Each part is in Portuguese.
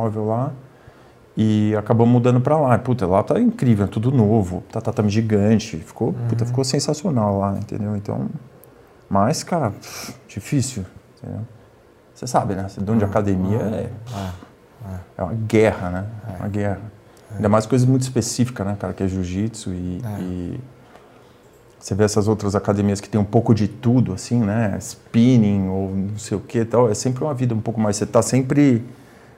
imóvel lá e acabou mudando para lá. Puta, lá tá incrível, é tudo novo, tá tatame gigante, ficou, uhum. puta, ficou sensacional lá, entendeu? Então, mas, cara, difícil, entendeu? Você sabe, né? Ser dono de academia é, é, é uma guerra, né? É uma guerra. Ainda mais coisas muito específicas, né, cara, que é jiu-jitsu e, e você vê essas outras academias que tem um pouco de tudo, assim, né? Spinning ou não sei o que tal. É sempre uma vida um pouco mais. Você está sempre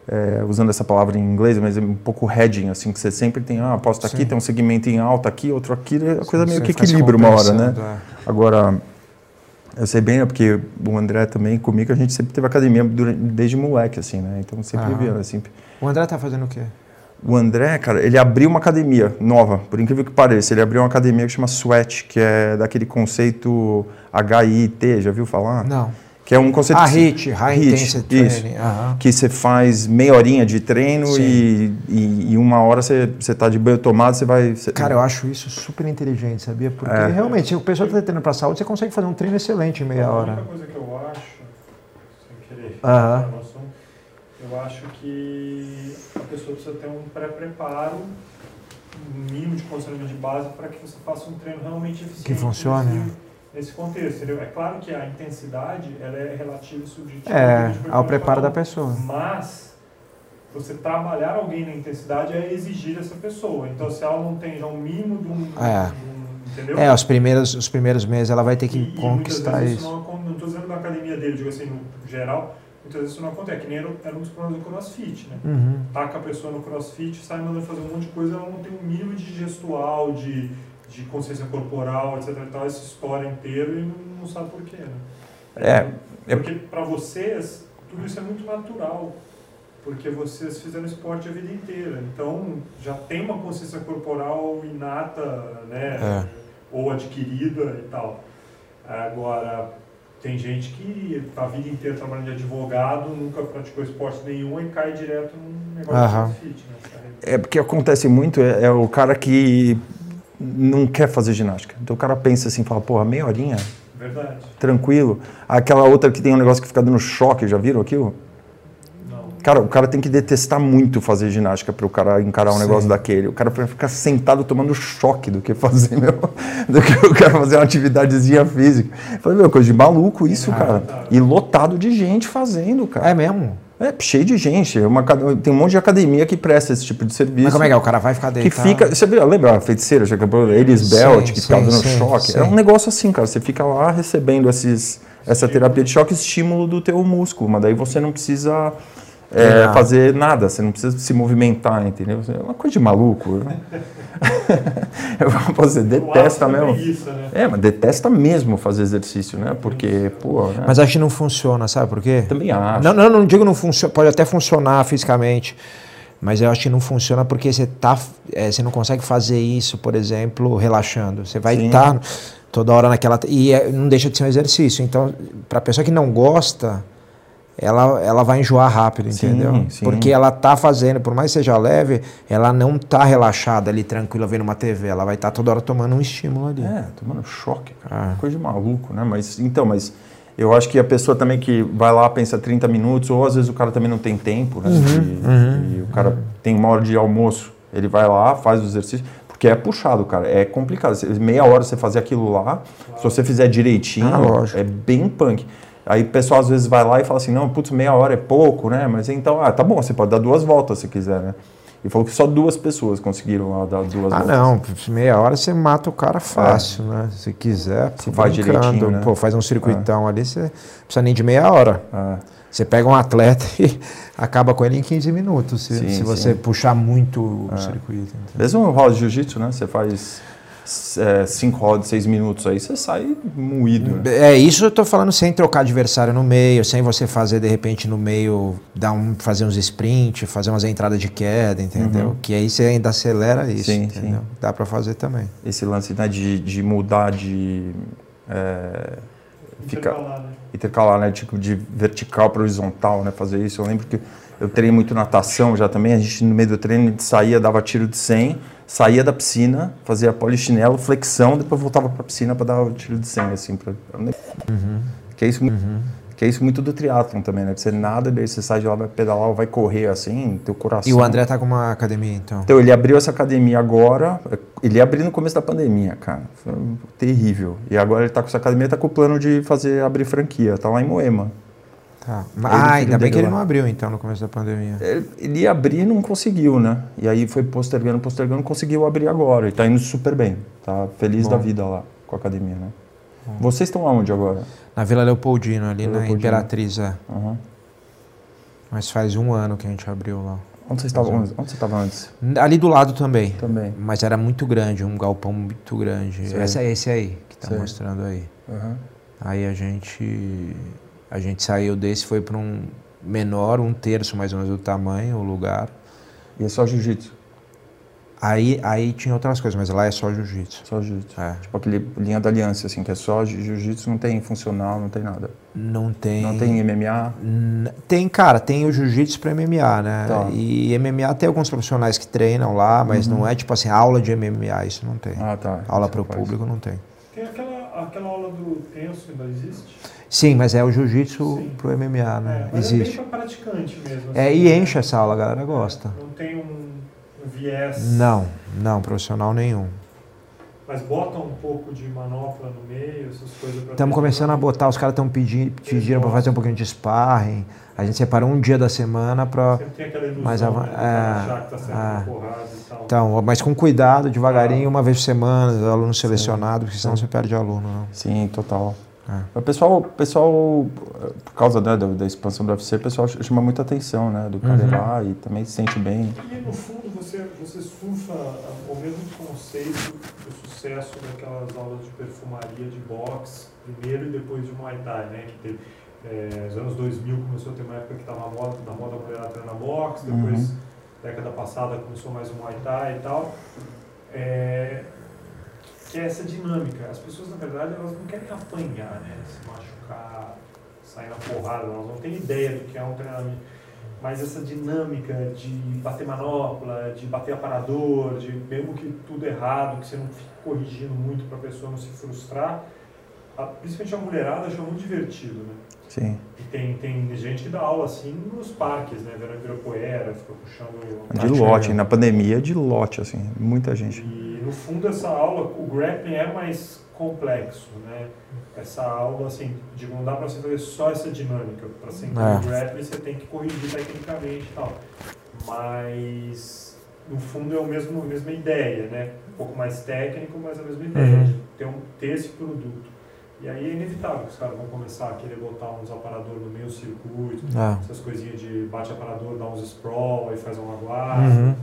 é, usando essa palavra em inglês, mas é um pouco hedging, assim, que você sempre tem, ah, aposta aqui, tem um segmento em alta aqui, outro aqui, a coisa meio que equilibra uma hora, né? É. Agora, eu sei bem, porque o André também, comigo, a gente sempre teve academia desde moleque, assim, né? Então sempre via, assim. O André tá fazendo o quê? O André, cara, ele abriu uma academia nova, por incrível que pareça. Ele abriu uma academia que chama Sweat, que é daquele conceito HIT, já viu falar? Não. Que é um conceito. Ah, HIT, High HIT, Intensity isso, Training. Uhum. Que você faz meia horinha de treino e, e, e, uma hora você, você tá de banho tomado, você vai. Você... Cara, eu acho isso super inteligente, sabia? Porque é. realmente, se o pessoal está treinando para saúde, você consegue fazer um treino excelente em meia hora. Outra coisa que eu acho, sem querer, uhum. eu acho que a pessoa precisa ter um pré-preparo, um mínimo de condicionamento de base para que você faça um treino realmente eficiente. Que funcione. Nesse, contexto. Entendeu? É claro que a intensidade ela é relativa e subjetiva. É, ao preparo da pessoa. Mas você trabalhar alguém na intensidade é exigir dessa pessoa. Então, se ela não tem já um mínimo de um. É. De um? É, os primeiros, os primeiros meses ela vai ter que e, conquistar e isso. Não estou dizendo na academia dele, digo assim, no geral, muitas vezes isso não acontece. Que nem era, era um dos problemas do crossfit, né? Uhum. Taca a pessoa no crossfit, sai mandando fazer um monte de coisa, ela não tem um mínimo de gestual, de de consciência corporal, etc. E tal, essa história inteira e não, não sabe por quê. Né? É, é porque para vocês tudo isso é muito natural, porque vocês fizeram esporte a vida inteira, então já tem uma consciência corporal inata, né, é. ou adquirida e tal. Agora tem gente que a vida inteira trabalhando de advogado, nunca praticou esporte nenhum e cai direto num negócio de fit, né? É porque acontece muito, é, é o cara que não quer fazer ginástica. Então o cara pensa assim, fala, porra, meia horinha? Verdade. Tranquilo. Aquela outra que tem um negócio que fica dando choque, já viram aquilo? Não. Cara, o cara tem que detestar muito fazer ginástica para o cara encarar um Sim. negócio daquele. O cara vai ficar sentado tomando choque do que fazer, meu, do que o cara fazer uma atividadezinha física. Eu falei, meu, coisa de maluco isso, ah, cara. Tá. E lotado de gente fazendo, cara. É mesmo? É cheio de gente. É uma, tem um monte de academia que presta esse tipo de serviço. Mas como é que é? O cara vai ficar deitado? Que fica. Você lembra a feiticeira, Elis Belt, que ficava dando sim, choque? Sim. É um negócio assim, cara. Você fica lá recebendo esses, essa terapia de choque, estímulo do teu músculo, mas daí você não precisa é, fazer nada, você não precisa se movimentar, entendeu? É uma coisa de maluco. Né? você detesta mesmo. né? É, mas detesta mesmo fazer exercício, né? Porque, pô. Né? Mas acho que não funciona, sabe por quê? Também acho. Não, não, não digo não funciona, pode até funcionar fisicamente. Mas eu acho que não funciona porque você, tá, é, você não consegue fazer isso, por exemplo, relaxando. Você vai estar tá toda hora naquela. E é, não deixa de ser um exercício. Então, para a pessoa que não gosta, ela, ela vai enjoar rápido, entendeu? Sim, sim. Porque ela tá fazendo, por mais que seja leve, ela não tá relaxada ali, tranquila, vendo uma TV. Ela vai estar tá toda hora tomando um estímulo ali. É, tomando choque, cara. Ah. Coisa de maluco, né? Mas, então, mas eu acho que a pessoa também que vai lá, pensa 30 minutos, ou às vezes o cara também não tem tempo, né? Uhum, e, uhum, e o cara uhum. tem uma hora de almoço, ele vai lá, faz o exercício, porque é puxado, cara. É complicado. Meia hora você fazer aquilo lá, se você fizer direitinho, ah, é bem punk. Aí o pessoal às vezes vai lá e fala assim, não, putz, meia hora é pouco, né? Mas então, ah, tá bom, você pode dar duas voltas se quiser, né? E falou que só duas pessoas conseguiram lá dar duas ah, voltas. Ah, não, meia hora você mata o cara fácil, é. né? Se quiser, se faz direitinho, né? Pô, faz um circuitão é. ali, você não precisa nem de meia hora. É. Você pega um atleta e acaba com ele em 15 minutos, se, sim, se você sim. puxar muito o é. circuito. Mesmo no rola de jiu-jitsu, né? Você faz é, cinco rodas, seis minutos aí, você sai moído. Né? É isso eu tô falando sem trocar adversário no meio, sem você fazer de repente no meio, dar um, fazer uns sprint, fazer umas entradas de queda, entendeu? Uhum. Que aí você ainda acelera isso. Sim, entendeu? sim. Dá para fazer também. Esse lance né, de, de mudar de. É, intercalar, né? intercalar, né? Tipo, de vertical para horizontal, né? Fazer isso. Eu lembro que eu treinei muito natação já também. A gente, no meio do treino, a gente saía, dava tiro de 100 saía da piscina, fazia polichinelo, flexão, depois voltava para a piscina para dar o tiro de 100, assim. Pra... Uhum. Que é isso, uhum. Que é isso muito do triatlon também, né? Que você nada, daí você sai de lá, vai pedalar vai correr assim, teu coração. E o André tá com uma academia, então? Então, ele abriu essa academia agora. Ele abriu no começo da pandemia, cara. Foi terrível. E agora ele tá com essa academia, tá com o plano de fazer, abrir franquia. Tá lá em Moema. Tá. Ah, ainda bem que ele não abriu, então, no começo da pandemia. Ele, ele ia abrir e não conseguiu, né? E aí foi postergando, postergando, conseguiu abrir agora. E tá indo super bem. Tá feliz Bom. da vida lá com a academia, né? Bom. Vocês estão aonde agora? Na Vila Leopoldino, ali Vila na Leopoldino. Imperatriz, é. Uhum. Mas faz um ano que a gente abriu lá. Onde você estava onde, onde você estava antes? Ali do lado também. Também. Mas era muito grande, um galpão muito grande. Esse é esse aí que está mostrando aí. Uhum. Aí a gente a gente saiu desse foi para um menor, um terço mais ou menos do tamanho, o lugar. E é só jiu-jitsu? Aí, aí tinha outras coisas, mas lá é só jiu-jitsu. Só jiu-jitsu. É. Tipo aquele linha da aliança, assim, que é só jiu-jitsu, não tem funcional, não tem nada. Não tem. Não tem MMA? Tem, cara, tem o jiu-jitsu para MMA, né? Tá. E MMA tem alguns profissionais que treinam lá, mas uhum. não é tipo assim, aula de MMA, isso não tem. Ah, tá. Aula para o público não tem. Tem aquela, aquela aula do tenso, ainda existe? Sim, mas é o jiu-jitsu pro MMA, né? É, existe. É bem praticante mesmo. Assim, é, e né? enche essa aula, a galera gosta. Não tem um viés. Não, não, profissional nenhum. Mas bota um pouco de manopla no meio, essas coisas Estamos começando a botar, os caras estão pedindo, pedindo para fazer um pouquinho de sparring. A gente separou um dia da semana para. Sempre tem aquela ilusão, mas, né, é, que tá é, porrada e tal. Então, mas com cuidado, devagarinho, uma vez por semana, aluno selecionado, porque senão você perde aluno. Não. Sim, total. É. O pessoal, pessoal, por causa né, da, da, expansão do UFC, o pessoal chama muita atenção, né? Do cara uhum. lá e também se sente bem. E no fundo você, você surfa o mesmo conceito do sucesso daquelas aulas de perfumaria de boxe, primeiro e depois de Muay Thai, né? Que teve, é, nos anos 2000 começou a ter uma época que estava na moda, na moda mulher treinar boxe, depois, uhum. década passada, começou mais o Muay Thai e tal. É, que é essa dinâmica. As pessoas, na verdade, elas não querem apanhar, né? Se machucar, sair na porrada, elas não têm ideia do que é um treinamento. Mas essa dinâmica de bater manopla, de bater aparador, de mesmo que tudo errado, que você não fique corrigindo muito para a pessoa não se frustrar, a, principalmente a mulherada acha muito divertido, né? Sim. E tem, tem gente que dá aula assim nos parques, né? Vendo Ibirapuera, fica puxando... De lote, na pandemia de lote, assim, muita gente. E no fundo essa aula, o grappling é mais complexo, né? Essa aula, assim, de não dá para você fazer só essa dinâmica. Para ser é. grappling você tem que corrigir tecnicamente e tal. Mas no fundo é o mesmo, a mesma ideia, né? Um pouco mais técnico, mas a mesma ideia uhum. de ter, um, ter esse produto. E aí é inevitável que os caras vão começar a querer botar uns aparadores no meio circuito, ah. essas coisinhas de bate aparador, dá uns sprawl, aí faz uma guarda. Uhum.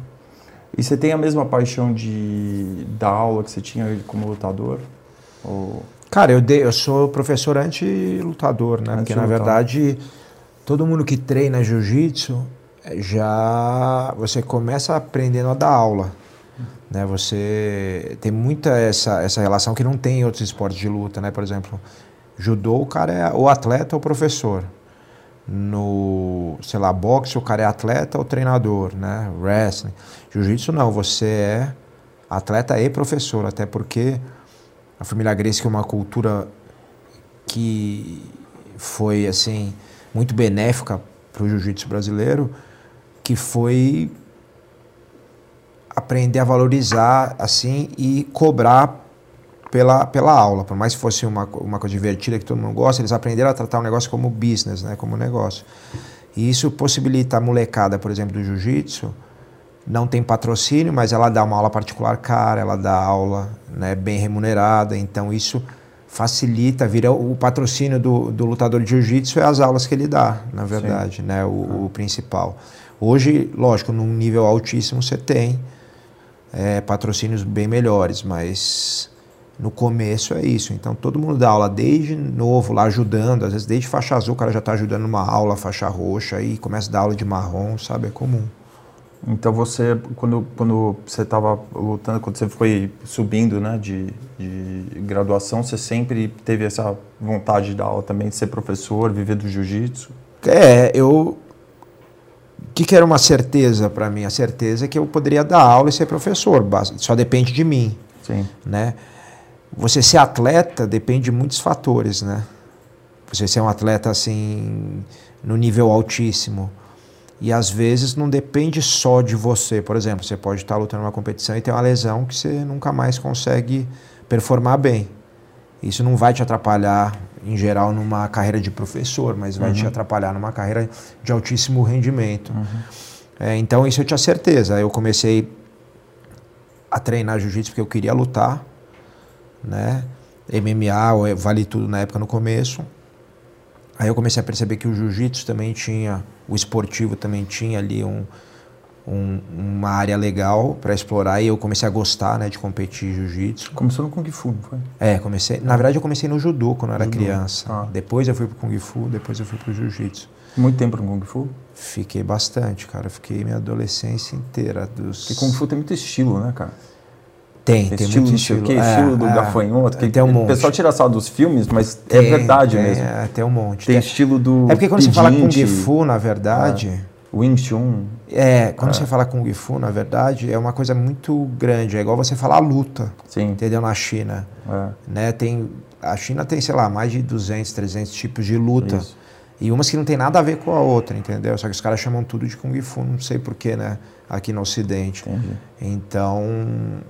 E você tem a mesma paixão de dar aula que você tinha como lutador? Ou... Cara, eu, eu sou professor anti-lutador, né? Anti Porque na verdade todo mundo que treina jiu-jitsu eh, já você começa aprendendo a dar aula. Né? Você tem muita essa, essa relação que não tem em outros esportes de luta, né? Por exemplo, judô, o cara é o atleta ou professor. No, sei lá, boxe, o cara é atleta ou treinador, né? Wrestling. Jiu-jitsu não, você é atleta e professor, até porque a família Grace é uma cultura que foi assim muito benéfica para o jiu-jitsu brasileiro, que foi aprender a valorizar assim e cobrar pela, pela aula. Por mais que fosse uma, uma coisa divertida que todo mundo gosta, eles aprenderam a tratar o negócio como business, né, como negócio. E isso possibilita a molecada, por exemplo, do jiu-jitsu, não tem patrocínio, mas ela dá uma aula particular cara, ela dá aula né, bem remunerada, então isso facilita, vira o patrocínio do, do lutador de jiu-jitsu é as aulas que ele dá, na verdade, né, o, o principal. Hoje, lógico, num nível altíssimo você tem, é, patrocínios bem melhores, mas no começo é isso. Então todo mundo dá aula desde novo lá ajudando, às vezes desde faixa azul o cara já está ajudando numa aula, faixa roxa, e começa a dar aula de marrom, sabe? É comum. Então você, quando, quando você estava lutando, quando você foi subindo né, de, de graduação, você sempre teve essa vontade de dar aula também, de ser professor, viver do jiu-jitsu? É, eu o que, que era uma certeza para mim? A certeza é que eu poderia dar aula e ser professor, só depende de mim. Sim. Né? Você ser atleta depende de muitos fatores, né? você ser um atleta assim no nível altíssimo. E às vezes não depende só de você. Por exemplo, você pode estar lutando numa competição e ter uma lesão que você nunca mais consegue performar bem. Isso não vai te atrapalhar, em geral, numa carreira de professor, mas vai uhum. te atrapalhar numa carreira de altíssimo rendimento. Uhum. É, então, isso eu tinha certeza. Eu comecei a treinar jiu-jitsu porque eu queria lutar, né? MMA, vale tudo na época no começo. Aí eu comecei a perceber que o jiu-jitsu também tinha, o esportivo também tinha ali um, um, uma área legal para explorar e eu comecei a gostar né, de competir jiu-jitsu. Começou no Kung Fu, não foi? É, comecei. Na verdade, eu comecei no judô quando eu era judô. criança. Ah. Depois eu fui pro Kung Fu, depois eu fui pro jiu-jitsu. Muito tempo no Kung Fu? Fiquei bastante, cara. Fiquei minha adolescência inteira. Dos... Porque Kung Fu tem muito estilo, né, cara? Tem, tem, estilo, muito estilo. Que, é, estilo do é, gafanhoto. Que tem um monte. O pessoal tira só dos filmes, mas é tem, é verdade tem, mesmo. É, tem um monte. Tem, tem, estilo do. É porque quando pedinte, você fala Kung Fu, na verdade. É, Wing Chun. É, quando você fala Kung Fu, na verdade, é uma coisa muito grande. É igual você falar luta. Sim. Entendeu? Na China. Né? Tem, a China tem, sei lá, mais de 200, 300 tipos de luta. Isso. E umas que não tem nada a ver com a outra, entendeu? Só que os caras chamam tudo de Kung Fu, não sei porquê, né? Aqui no Ocidente. Entendi. Então,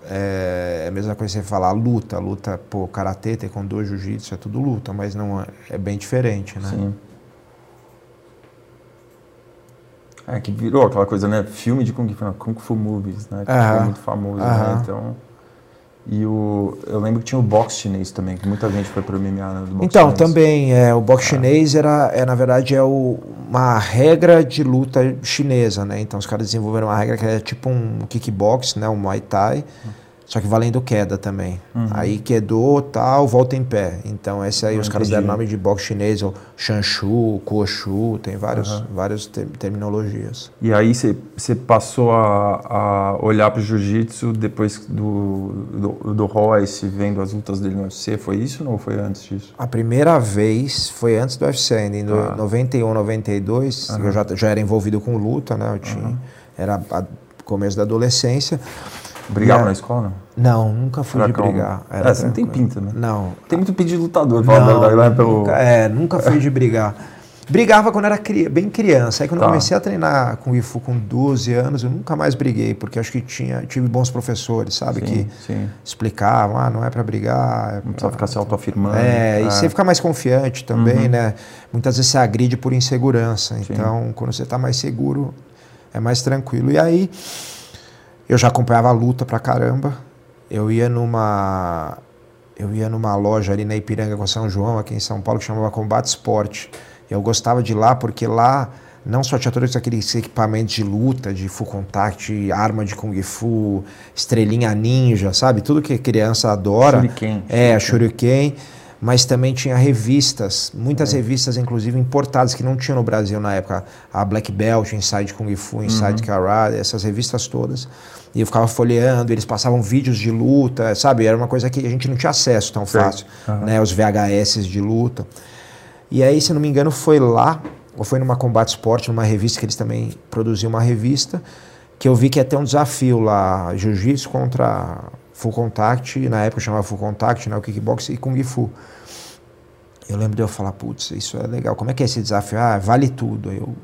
é, é a mesma coisa que você falar luta. Luta, pô, karatê, taekwondo, jiu-jitsu, é tudo luta, mas não é, é bem diferente, né? Sim. É, que virou aquela coisa, né? Filme de Kung Fu, Kung Fu Movies, né? Que foi muito famoso, né? Então... E o, eu lembro que tinha o boxe chinês também, que muita gente foi para o MMA né, do boxe Então, chinês. também, é, o boxe é. chinês era, é, na verdade, é o, uma regra de luta chinesa, né? Então, os caras desenvolveram uma regra que é tipo um kickbox, né? Um Muay Thai. Hum só que valendo queda também. Uhum. Aí quedou, tal, volta em pé. Então, esse aí, os caras deram nome de boxe chinês, ou Shanshu, Kuoshu, tem vários, uhum. várias ter terminologias. E aí você passou a, a olhar para o jiu-jitsu depois do, do, do Royce, vendo as lutas dele no UFC, foi isso ou foi antes disso? A primeira vez foi antes do UFC ainda, em ah. 91, 92, uhum. eu já, já era envolvido com luta, né, eu tinha, era a, começo da adolescência. Brigava na escola? Não, nunca fui Era de brigar. Era é, você não tem pinta, né? Não. Tem muito pinta de lutador, não, né? Pelo... Nunca, é, nunca fui de brigar. Brigava quando era cri... bem criança. Aí quando tá. eu comecei a treinar com o Ifu com 12 anos, eu nunca mais briguei, porque acho que tinha, tive bons professores, sabe? Sim, que sim. explicavam, ah, não é para brigar. É não precisa ficar se autoafirmando. É, é, e você fica mais confiante também, uhum. né? Muitas vezes você agride por insegurança. Então, sim. quando você está mais seguro, é mais tranquilo. E aí eu já acompanhava a luta pra caramba. Eu ia numa eu ia numa loja ali na Ipiranga com São João, aqui em São Paulo, que chamava Combate Esporte. Eu gostava de lá porque lá não só tinha todos aqueles equipamentos de luta, de full contact, arma de kung fu, estrelinha ninja, sabe? Tudo que criança adora. Shuriken. É, shuriken mas também tinha revistas, muitas é. revistas, inclusive importadas, que não tinha no Brasil na época. A Black Belt, Inside Kung Fu, Inside uhum. Karate, essas revistas todas. E eu ficava folheando, eles passavam vídeos de luta, sabe? Era uma coisa que a gente não tinha acesso tão fácil, uhum. né? Os VHS de luta. E aí, se não me engano, foi lá, ou foi numa Combate Sport, numa revista que eles também produziam uma revista, que eu vi que ia ter um desafio lá, jiu-jitsu contra full contact, na época chamava full contact, né, o kickbox e kung fu. Eu lembro de eu falar, putz, isso é legal, como é que é esse desafio? Ah, vale tudo. Aí eu,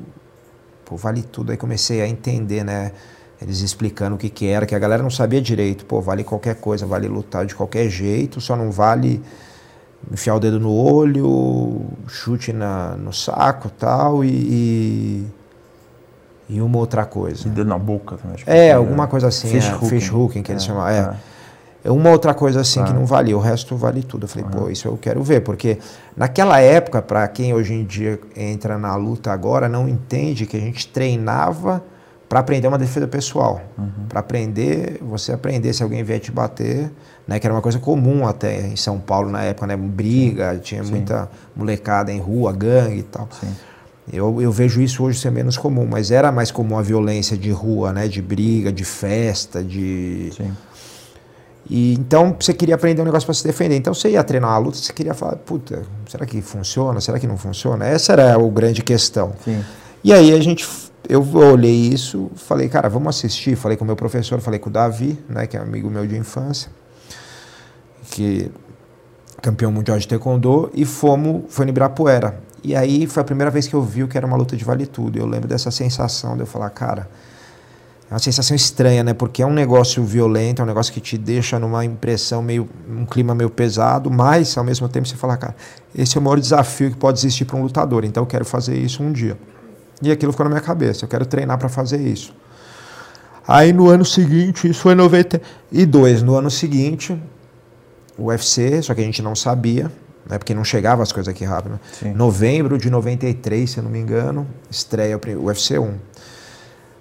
pô, vale tudo. Aí comecei a entender, né, eles explicando o que que era, que a galera não sabia direito. Pô, vale qualquer coisa, vale lutar de qualquer jeito, só não vale enfiar o dedo no olho, chute na, no saco tal, e, e e uma outra coisa. E dedo na boca também. É, alguma coisa assim. Fish, é, hooking. fish hooking, que eles é, chamam. É. é. É uma outra coisa assim que não valia, o resto vale tudo. Eu falei, uhum. pô, isso eu quero ver, porque naquela época, para quem hoje em dia entra na luta agora, não entende que a gente treinava para aprender uma defesa pessoal. Uhum. Para aprender, você aprender se alguém vier te bater, né, que era uma coisa comum até em São Paulo na época, né, briga, Sim. tinha Sim. muita molecada em rua, gangue e tal. Sim. Eu, eu vejo isso hoje ser menos comum, mas era mais comum a violência de rua, né, de briga, de festa, de Sim. E então você queria aprender um negócio para se defender. Então você ia treinar uma luta, você queria falar, puta, será que funciona? Será que não funciona? Essa era a grande questão. Sim. E aí a gente, eu olhei isso, falei, cara, vamos assistir. Falei com o meu professor, falei com o Davi, né, que é amigo meu de infância, que campeão mundial de taekwondo, e fomos, foi no Ibirapuera. E aí foi a primeira vez que eu vi o que era uma luta de vale tudo. Eu lembro dessa sensação de eu falar, cara, é uma sensação estranha, né? Porque é um negócio violento, é um negócio que te deixa numa impressão meio, um clima meio pesado, mas ao mesmo tempo você fala, cara, esse é o maior desafio que pode existir para um lutador, então eu quero fazer isso um dia. E aquilo ficou na minha cabeça, eu quero treinar para fazer isso. Aí no ano seguinte, isso foi em 92, no ano seguinte, o UFC, só que a gente não sabia, né, porque não chegava as coisas aqui rápido. Né? Novembro de 93, se eu não me engano, estreia o UFC 1.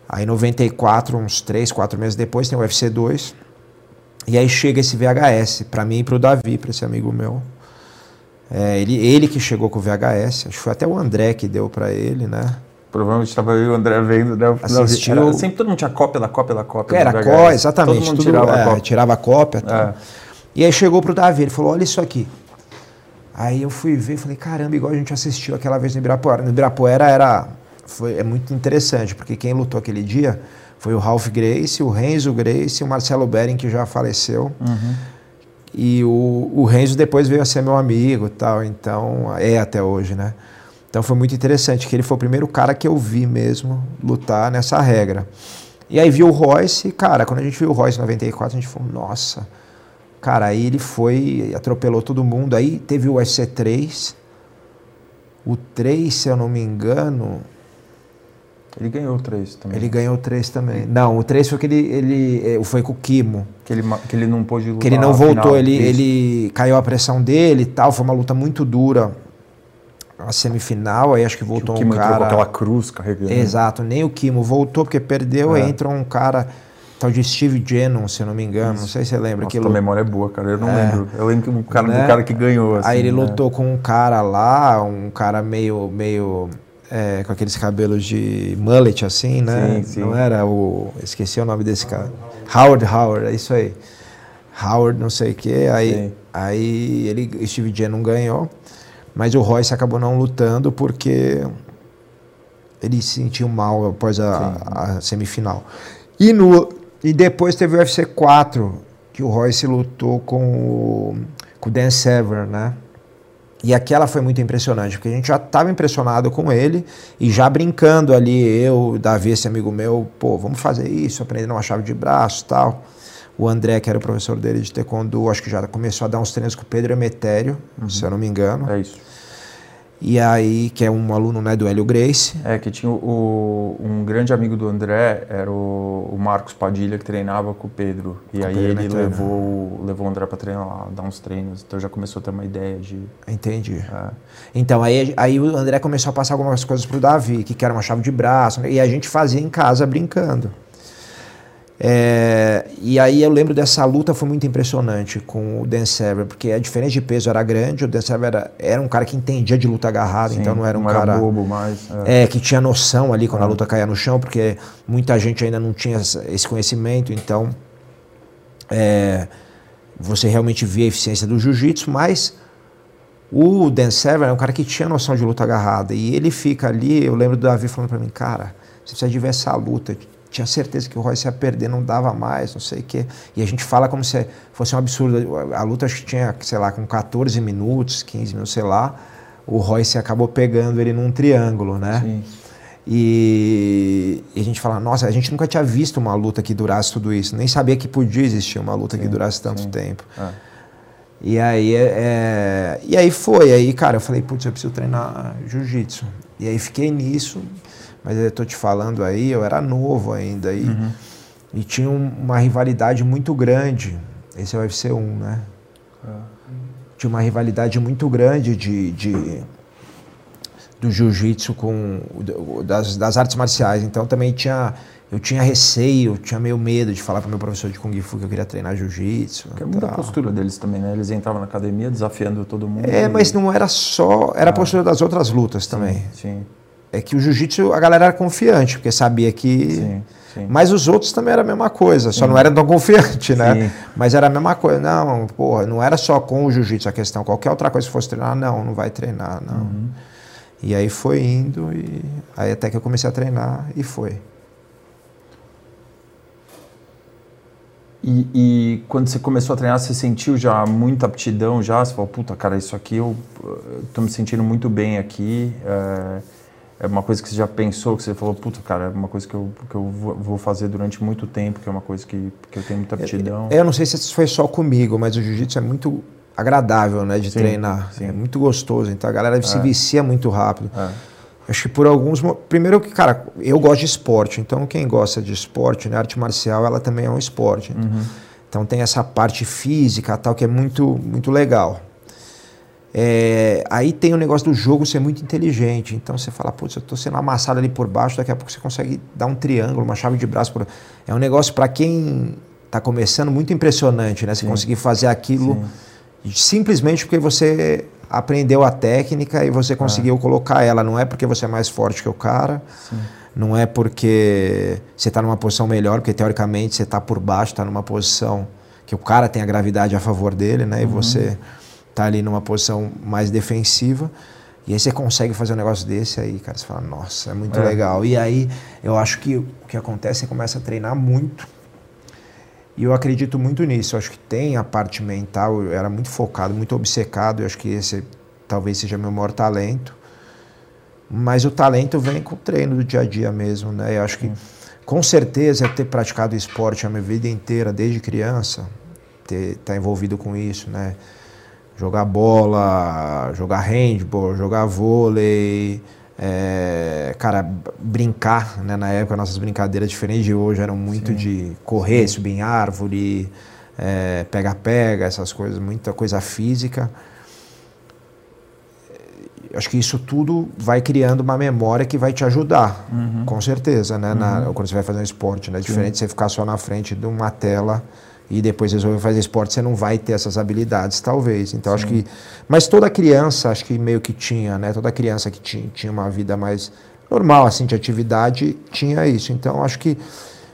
Aí 94, uns 3, 4 meses depois, tem o UFC 2. E aí chega esse VHS, para mim e pro Davi, para esse amigo meu. É, ele, ele que chegou com o VHS, acho que foi até o André que deu para ele, né? Provavelmente estava eu e o André vendo, né? Assistiu... Era, sempre todo mundo tinha cópia da cópia da cópia. Era cópia, exatamente. Todo mundo tudo, tirava, é, a cópia. tirava a cópia. É. E aí chegou pro Davi, ele falou, olha isso aqui. Aí eu fui ver, falei, caramba, igual a gente assistiu aquela vez no Ibirapuera. No Ibirapuera era, foi, é muito interessante, porque quem lutou aquele dia foi o Ralph Grace, o Renzo Grace e o Marcelo Bering, que já faleceu. Uhum. E o, o Renzo depois veio a ser meu amigo tal, então, é até hoje, né? Então foi muito interessante, que ele foi o primeiro cara que eu vi mesmo lutar nessa regra. E aí viu o Royce, cara, quando a gente viu o Royce em 94, a gente falou, nossa, cara, aí ele foi, atropelou todo mundo. Aí teve o UFC 3, o 3, se eu não me engano, ele ganhou o 3 também. Ele ganhou o 3 também. Não, o 3 foi que ele, ele eh, foi com o Kimo. Que ele, que ele não pôde lutar. Que ele não voltou, final, ele, ele caiu a pressão dele e tal. Foi uma luta muito dura a semifinal, aí acho que voltou que um cara. Com aquela cruz carregando. Exato, nem o Kimo voltou porque perdeu, é. aí entrou um cara tal de Steve Jennon, se eu não me engano, Isso. não sei se você lembra. Nossa, aquilo. memória é boa, cara, eu não é. lembro. Eu lembro um cara, né? do cara que ganhou. Assim, aí ele né? lutou com um cara lá, um cara meio, meio é, com aqueles cabelos de mullet assim, né? Sim, sim. Não era o. Esqueci o nome desse cara. Howard Howard, é isso aí. Howard, não sei o que. Aí, aí ele, Steve Jennon ganhou. Mas o Royce acabou não lutando porque ele se sentiu mal após a, a, semifinal. E, no, e depois teve o UFC 4, que o Royce lutou com o, com o Dan Severn, né? E aquela foi muito impressionante, porque a gente já estava impressionado com ele e já brincando ali, eu, Davi, esse amigo meu, pô, vamos fazer isso, aprendendo uma chave de braço tal. O André, que era o professor dele de taekwondo, acho que já começou a dar uns treinos com o Pedro Emetério, uhum. se eu não me engano. É isso. E aí, que é um aluno né, do Hélio Grace. É, que tinha o, um grande amigo do André, era o, o Marcos Padilha, que treinava com o Pedro. E com aí Pedro ele levou, levou o André para treinar lá, dar uns treinos. Então já começou a ter uma ideia de. Entendi. É. Então aí, aí o André começou a passar algumas coisas pro Davi, que era uma chave de braço, e a gente fazia em casa brincando. É, e aí eu lembro dessa luta, foi muito impressionante com o Dan Severn, porque a diferença de peso era grande, o Dan Severn era, era um cara que entendia de luta agarrada, Sim, então não era um não cara era bobo mais, é. é. que tinha noção ali quando é. a luta caía no chão, porque muita gente ainda não tinha esse conhecimento, então é, você realmente via a eficiência do jiu-jitsu, mas o Dan Severn é um cara que tinha noção de luta agarrada, e ele fica ali, eu lembro do Davi falando para mim, cara, você precisa de ver essa luta, tinha certeza que o Royce ia perder, não dava mais, não sei o quê. E a gente fala como se fosse um absurdo. A luta acho que tinha, sei lá, com 14 minutos, 15 minutos, sei lá, o Royce acabou pegando ele num triângulo, né? Sim. E, e, a gente fala, nossa, a gente nunca tinha visto uma luta que durasse tudo isso, nem sabia que podia existir uma luta sim, que durasse tanto sim. tempo. É. E aí, é, é, e aí foi, aí, cara, eu falei, putz, eu preciso treinar jiu-jitsu. E aí fiquei nisso, mas eu estou te falando aí, eu era novo ainda e, uhum. e tinha uma rivalidade muito grande. Esse é o UFC 1, né? É. Tinha uma rivalidade muito grande de, de do jiu-jitsu com das, das artes marciais. Então também tinha eu tinha receio, tinha meio medo de falar para meu professor de Kung Fu que eu queria treinar jiu-jitsu. Que é muita postura deles também, né? Eles entravam na academia desafiando todo mundo. É, e... mas não era só. Era ah. a postura das outras lutas também. Sim. sim é que o jiu-jitsu a galera era confiante, porque sabia que. Sim, sim. Mas os outros também era a mesma coisa, só sim. não era tão confiante, né? Mas era a mesma coisa. Não, porra, não era só com o jiu-jitsu a questão. Qualquer outra coisa que fosse treinar, não, não vai treinar, não. Uhum. E aí foi indo, e aí até que eu comecei a treinar e foi. E, e, quando você começou a treinar, você sentiu já muita aptidão já? Você falou, puta, cara, isso aqui eu, estou me sentindo muito bem aqui. É, é, uma coisa que você já pensou, que você falou, puta, cara, é uma coisa que eu, que eu vou fazer durante muito tempo, que é uma coisa que, que eu tenho muita aptidão. Eu, eu não sei se isso foi só comigo, mas o jiu-jitsu é muito agradável, né, de sim, treinar. Sim. É muito gostoso, então a galera é. se vicia muito rápido. É. Acho que por alguns. Primeiro que, cara, eu gosto de esporte, então quem gosta de esporte, né, arte marcial, ela também é um esporte. Uhum. Então tem essa parte física tal que é muito, muito legal. É, aí tem o negócio do jogo ser muito inteligente. Então você fala, putz, eu estou sendo amassado ali por baixo, daqui a pouco você consegue dar um triângulo, uma chave de braço. Por... É um negócio para quem está começando muito impressionante, né? Você Sim. conseguir fazer aquilo Sim. simplesmente porque você aprendeu a técnica e você conseguiu ah. colocar ela. Não é porque você é mais forte que o cara, Sim. não é porque você está numa posição melhor, porque teoricamente você está por baixo, está numa posição que o cara tem a gravidade a favor dele, né? Uhum. E você está ali numa posição mais defensiva. E aí você consegue fazer um negócio desse aí, cara, você fala, nossa, é muito é. legal. E aí eu acho que o que acontece, você começa a treinar muito e eu acredito muito nisso. Eu acho que tem a parte mental, eu era muito focado, muito obcecado. Eu acho que esse talvez seja meu maior talento. Mas o talento vem com o treino do dia a dia mesmo, né? Eu acho que com certeza ter praticado esporte a minha vida inteira, desde criança, ter estar tá envolvido com isso, né? Jogar bola, jogar handball, jogar vôlei, é, cara, brincar, né? Na época nossas brincadeiras diferentes de hoje eram muito Sim. de correr, Sim. subir em árvore, pega-pega, é, essas coisas, muita coisa física. Acho que isso tudo vai criando uma memória que vai te ajudar, uhum. com certeza, né? Na, uhum. quando você vai fazer um esporte, né? Diferente de você ficar só na frente de uma tela e depois resolver fazer esporte, você não vai ter essas habilidades, talvez. Então Sim. acho que. Mas toda criança, acho que meio que tinha, né? Toda criança que tinha, tinha uma vida mais normal, assim, de atividade, tinha isso. Então acho que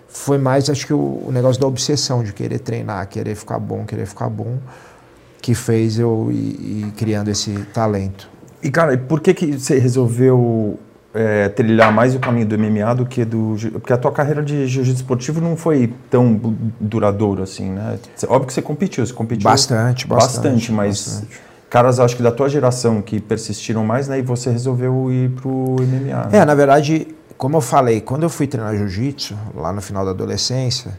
foi mais, acho que o, o negócio da obsessão de querer treinar, querer ficar bom, querer ficar bom, que fez eu ir, ir criando esse talento. E cara, por que que você resolveu é, trilhar mais o caminho do MMA do que do. Porque a tua carreira de jiu-jitsu esportivo não foi tão duradoura assim, né? Óbvio que você competiu, você competiu. Bastante, bastante. Bastante, mas. Bastante. Caras, acho que da tua geração que persistiram mais, né? E você resolveu ir pro MMA. Né? É, na verdade, como eu falei, quando eu fui treinar jiu-jitsu, lá no final da adolescência,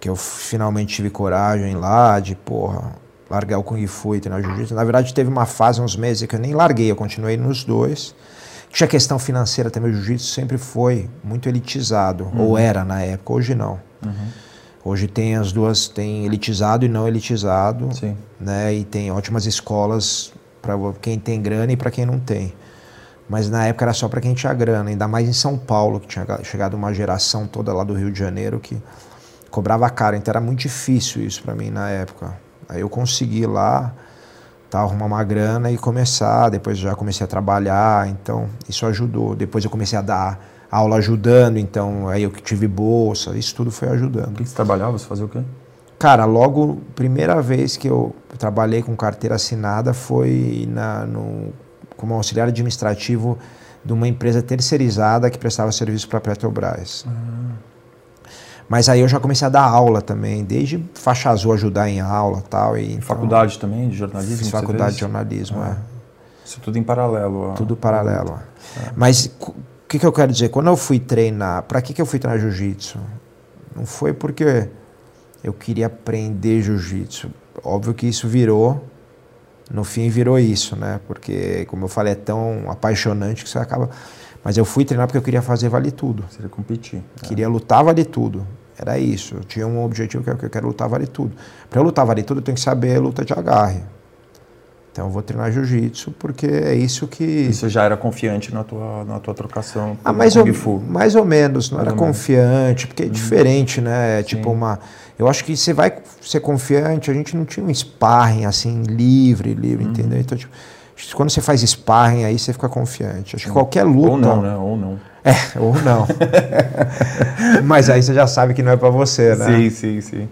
que eu finalmente tive coragem lá de, porra, largar o Kung Fu e treinar jiu-jitsu. Na verdade, teve uma fase, uns meses, que eu nem larguei, eu continuei nos dois. Tinha questão financeira também, o jiu-jitsu sempre foi muito elitizado, uhum. ou era na época, hoje não. Uhum. Hoje tem as duas, tem elitizado e não elitizado, Sim. né? E tem ótimas escolas para quem tem grana e para quem não tem. Mas na época era só para quem tinha grana, ainda mais em São Paulo, que tinha chegado uma geração toda lá do Rio de Janeiro que cobrava caro, então era muito difícil isso para mim na época. Aí eu consegui lá, tá, arrumar uma grana e começar. Depois já comecei a trabalhar, então isso ajudou. Depois eu comecei a dar aula ajudando, então aí eu que tive bolsa, isso tudo foi ajudando. O que, você trabalhava? Você fazia o quê? Cara, logo, primeira vez que eu trabalhei com carteira assinada foi na, no, como auxiliar administrativo de uma empresa terceirizada que prestava serviço para a Petrobras. Ah. Mas aí eu já comecei a dar aula também, desde faixa azul ajudar em aula tal, e então, Faculdade também de jornalismo? Fiz faculdade de jornalismo, ah. é. Isso tudo em paralelo? Tudo paralelo. É. Mas o que, que eu quero dizer? Quando eu fui treinar, para que, que eu fui treinar jiu-jitsu? Não foi porque eu queria aprender jiu-jitsu. Óbvio que isso virou, no fim virou isso, né? Porque, como eu falei, é tão apaixonante que você acaba. Mas eu fui treinar porque eu queria fazer vale tudo. Queria competir. É. Queria lutar vale tudo. Era isso. Eu tinha um objetivo que eu quero lutar vale tudo. Para eu lutar vale tudo, eu tenho que saber a luta de agarre. Então eu vou treinar jiu-jitsu porque é isso que. Isso já era confiante na tua, na tua trocação? Ah, mais, ou, mais ou menos, não mais era confiante, porque é uhum. diferente, né? É tipo uma. Eu acho que você vai ser confiante, a gente não tinha um sparring assim, livre, livre, uhum. entendeu? Então, tipo, quando você faz sparring aí, você fica confiante. Acho que qualquer luta. Ou não, né? Ou não. É, ou não. Mas aí você já sabe que não é para você, né? Sim, sim, sim.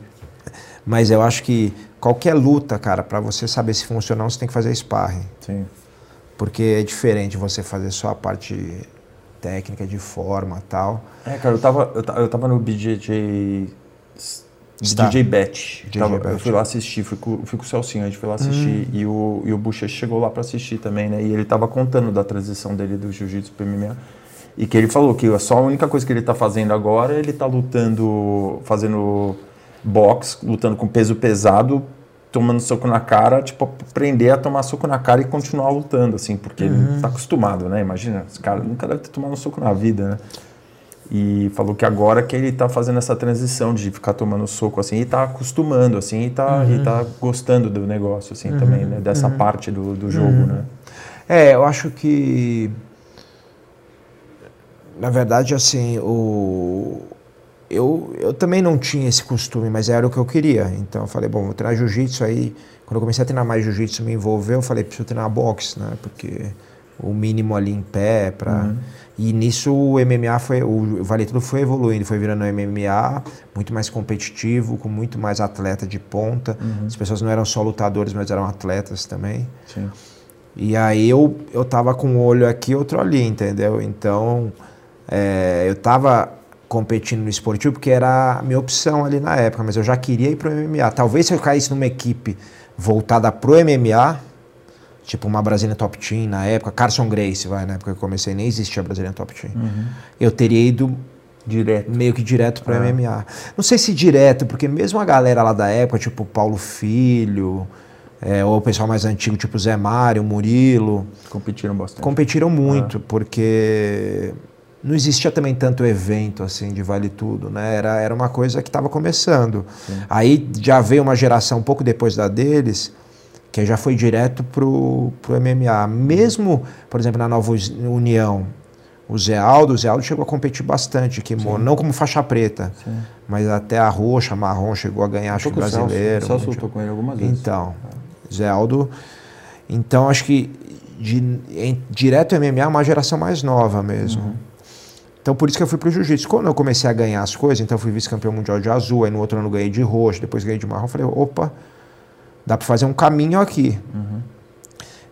Mas eu acho que qualquer luta, cara, para você saber se funciona ou não, você tem que fazer sparring. Sim. Porque é diferente você fazer só a parte técnica de forma tal. É, cara, eu tava, eu, eu tava no BJJ Está. DJ Bet. DJ Tava, Bet. Eu fui lá assistir, fui com, fui com o Celcinho, a gente foi lá assistir. Hum. E o, e o Bucha chegou lá para assistir também, né? E ele tava contando da transição dele do jiu-jitsu pro MMA. E que ele falou que só a única coisa que ele tá fazendo agora, ele tá lutando, fazendo boxe, lutando com peso pesado, tomando soco na cara, tipo, aprender a tomar soco na cara e continuar lutando, assim, porque uhum. ele tá acostumado, né? Imagina, esse cara nunca deve ter tomado um soco na vida, né? E falou que agora que ele está fazendo essa transição de ficar tomando soco assim e está acostumando assim e está uhum. tá gostando do negócio assim uhum. também, né? Dessa uhum. parte do, do jogo, uhum. né? É, eu acho que na verdade assim, o eu, eu também não tinha esse costume, mas era o que eu queria. Então eu falei, bom, vou treinar jiu-jitsu aí. Quando eu comecei a treinar mais jiu-jitsu, me envolveu, eu falei, preciso treinar boxe, né? Porque o mínimo ali em pé para uhum. E nisso o MMA foi, o Vale Tudo foi evoluindo, foi virando MMA muito mais competitivo, com muito mais atleta de ponta. Uhum. As pessoas não eram só lutadores, mas eram atletas também. Sim. E aí eu, eu tava com um olho aqui outro ali, entendeu? Então é, eu tava competindo no esportivo porque era a minha opção ali na época, mas eu já queria ir pro MMA. Talvez se eu caísse numa equipe voltada pro MMA, tipo uma Brasília Top Team na época, Carson Grace, vai, na época que eu comecei, nem existia a Brasília Top Team. Uhum. Eu teria ido direto. meio que direto para ah. MMA. Não sei se direto, porque mesmo a galera lá da época, tipo Paulo Filho, é, ou o pessoal mais antigo, tipo Zé Mário, Murilo. Competiram bastante. Competiram muito, ah. porque não existia também tanto evento assim de vale tudo, né? Era, era uma coisa que estava começando. Sim. Aí já veio uma geração um pouco depois da deles que já foi direto pro, pro MMA. Mesmo, por exemplo, na Nova União, o Zé Aldo, o Zé Aldo chegou a competir bastante, que não como faixa preta, Sim. mas até a roxa, marrom, chegou a ganhar, acho que brasileiro. Celso, Celso lutou com ele algumas vezes. Então, Zé Aldo. Então, acho que de, em, direto MMA é uma geração mais nova mesmo. Uhum. Então, por isso que eu fui pro jiu-jitsu. Quando eu comecei a ganhar as coisas, então eu fui vice-campeão mundial de azul, aí no outro ano ganhei de roxo, depois ganhei de marrom, falei, opa, Dá para fazer um caminho aqui. Uhum.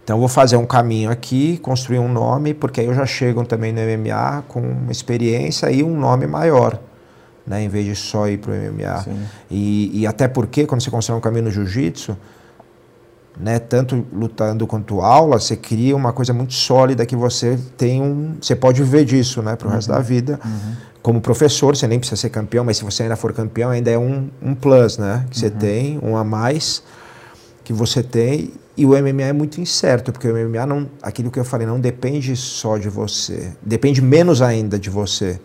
Então, vou fazer um caminho aqui, construir um nome, porque aí eu já chego também no MMA com uma experiência e um nome maior, né? em vez de só ir para o MMA. E, e, até porque, quando você constrói um caminho no jiu-jitsu, né, tanto lutando quanto aula, você cria uma coisa muito sólida que você tem um. Você pode viver disso né, para o uhum. resto da vida. Uhum. Como professor, você nem precisa ser campeão, mas se você ainda for campeão, ainda é um, um plus, né? Que você uhum. tem, um a mais que você tem e o MMA é muito incerto, porque o MMA não, aquilo que eu falei, não depende só de você, depende menos ainda de você.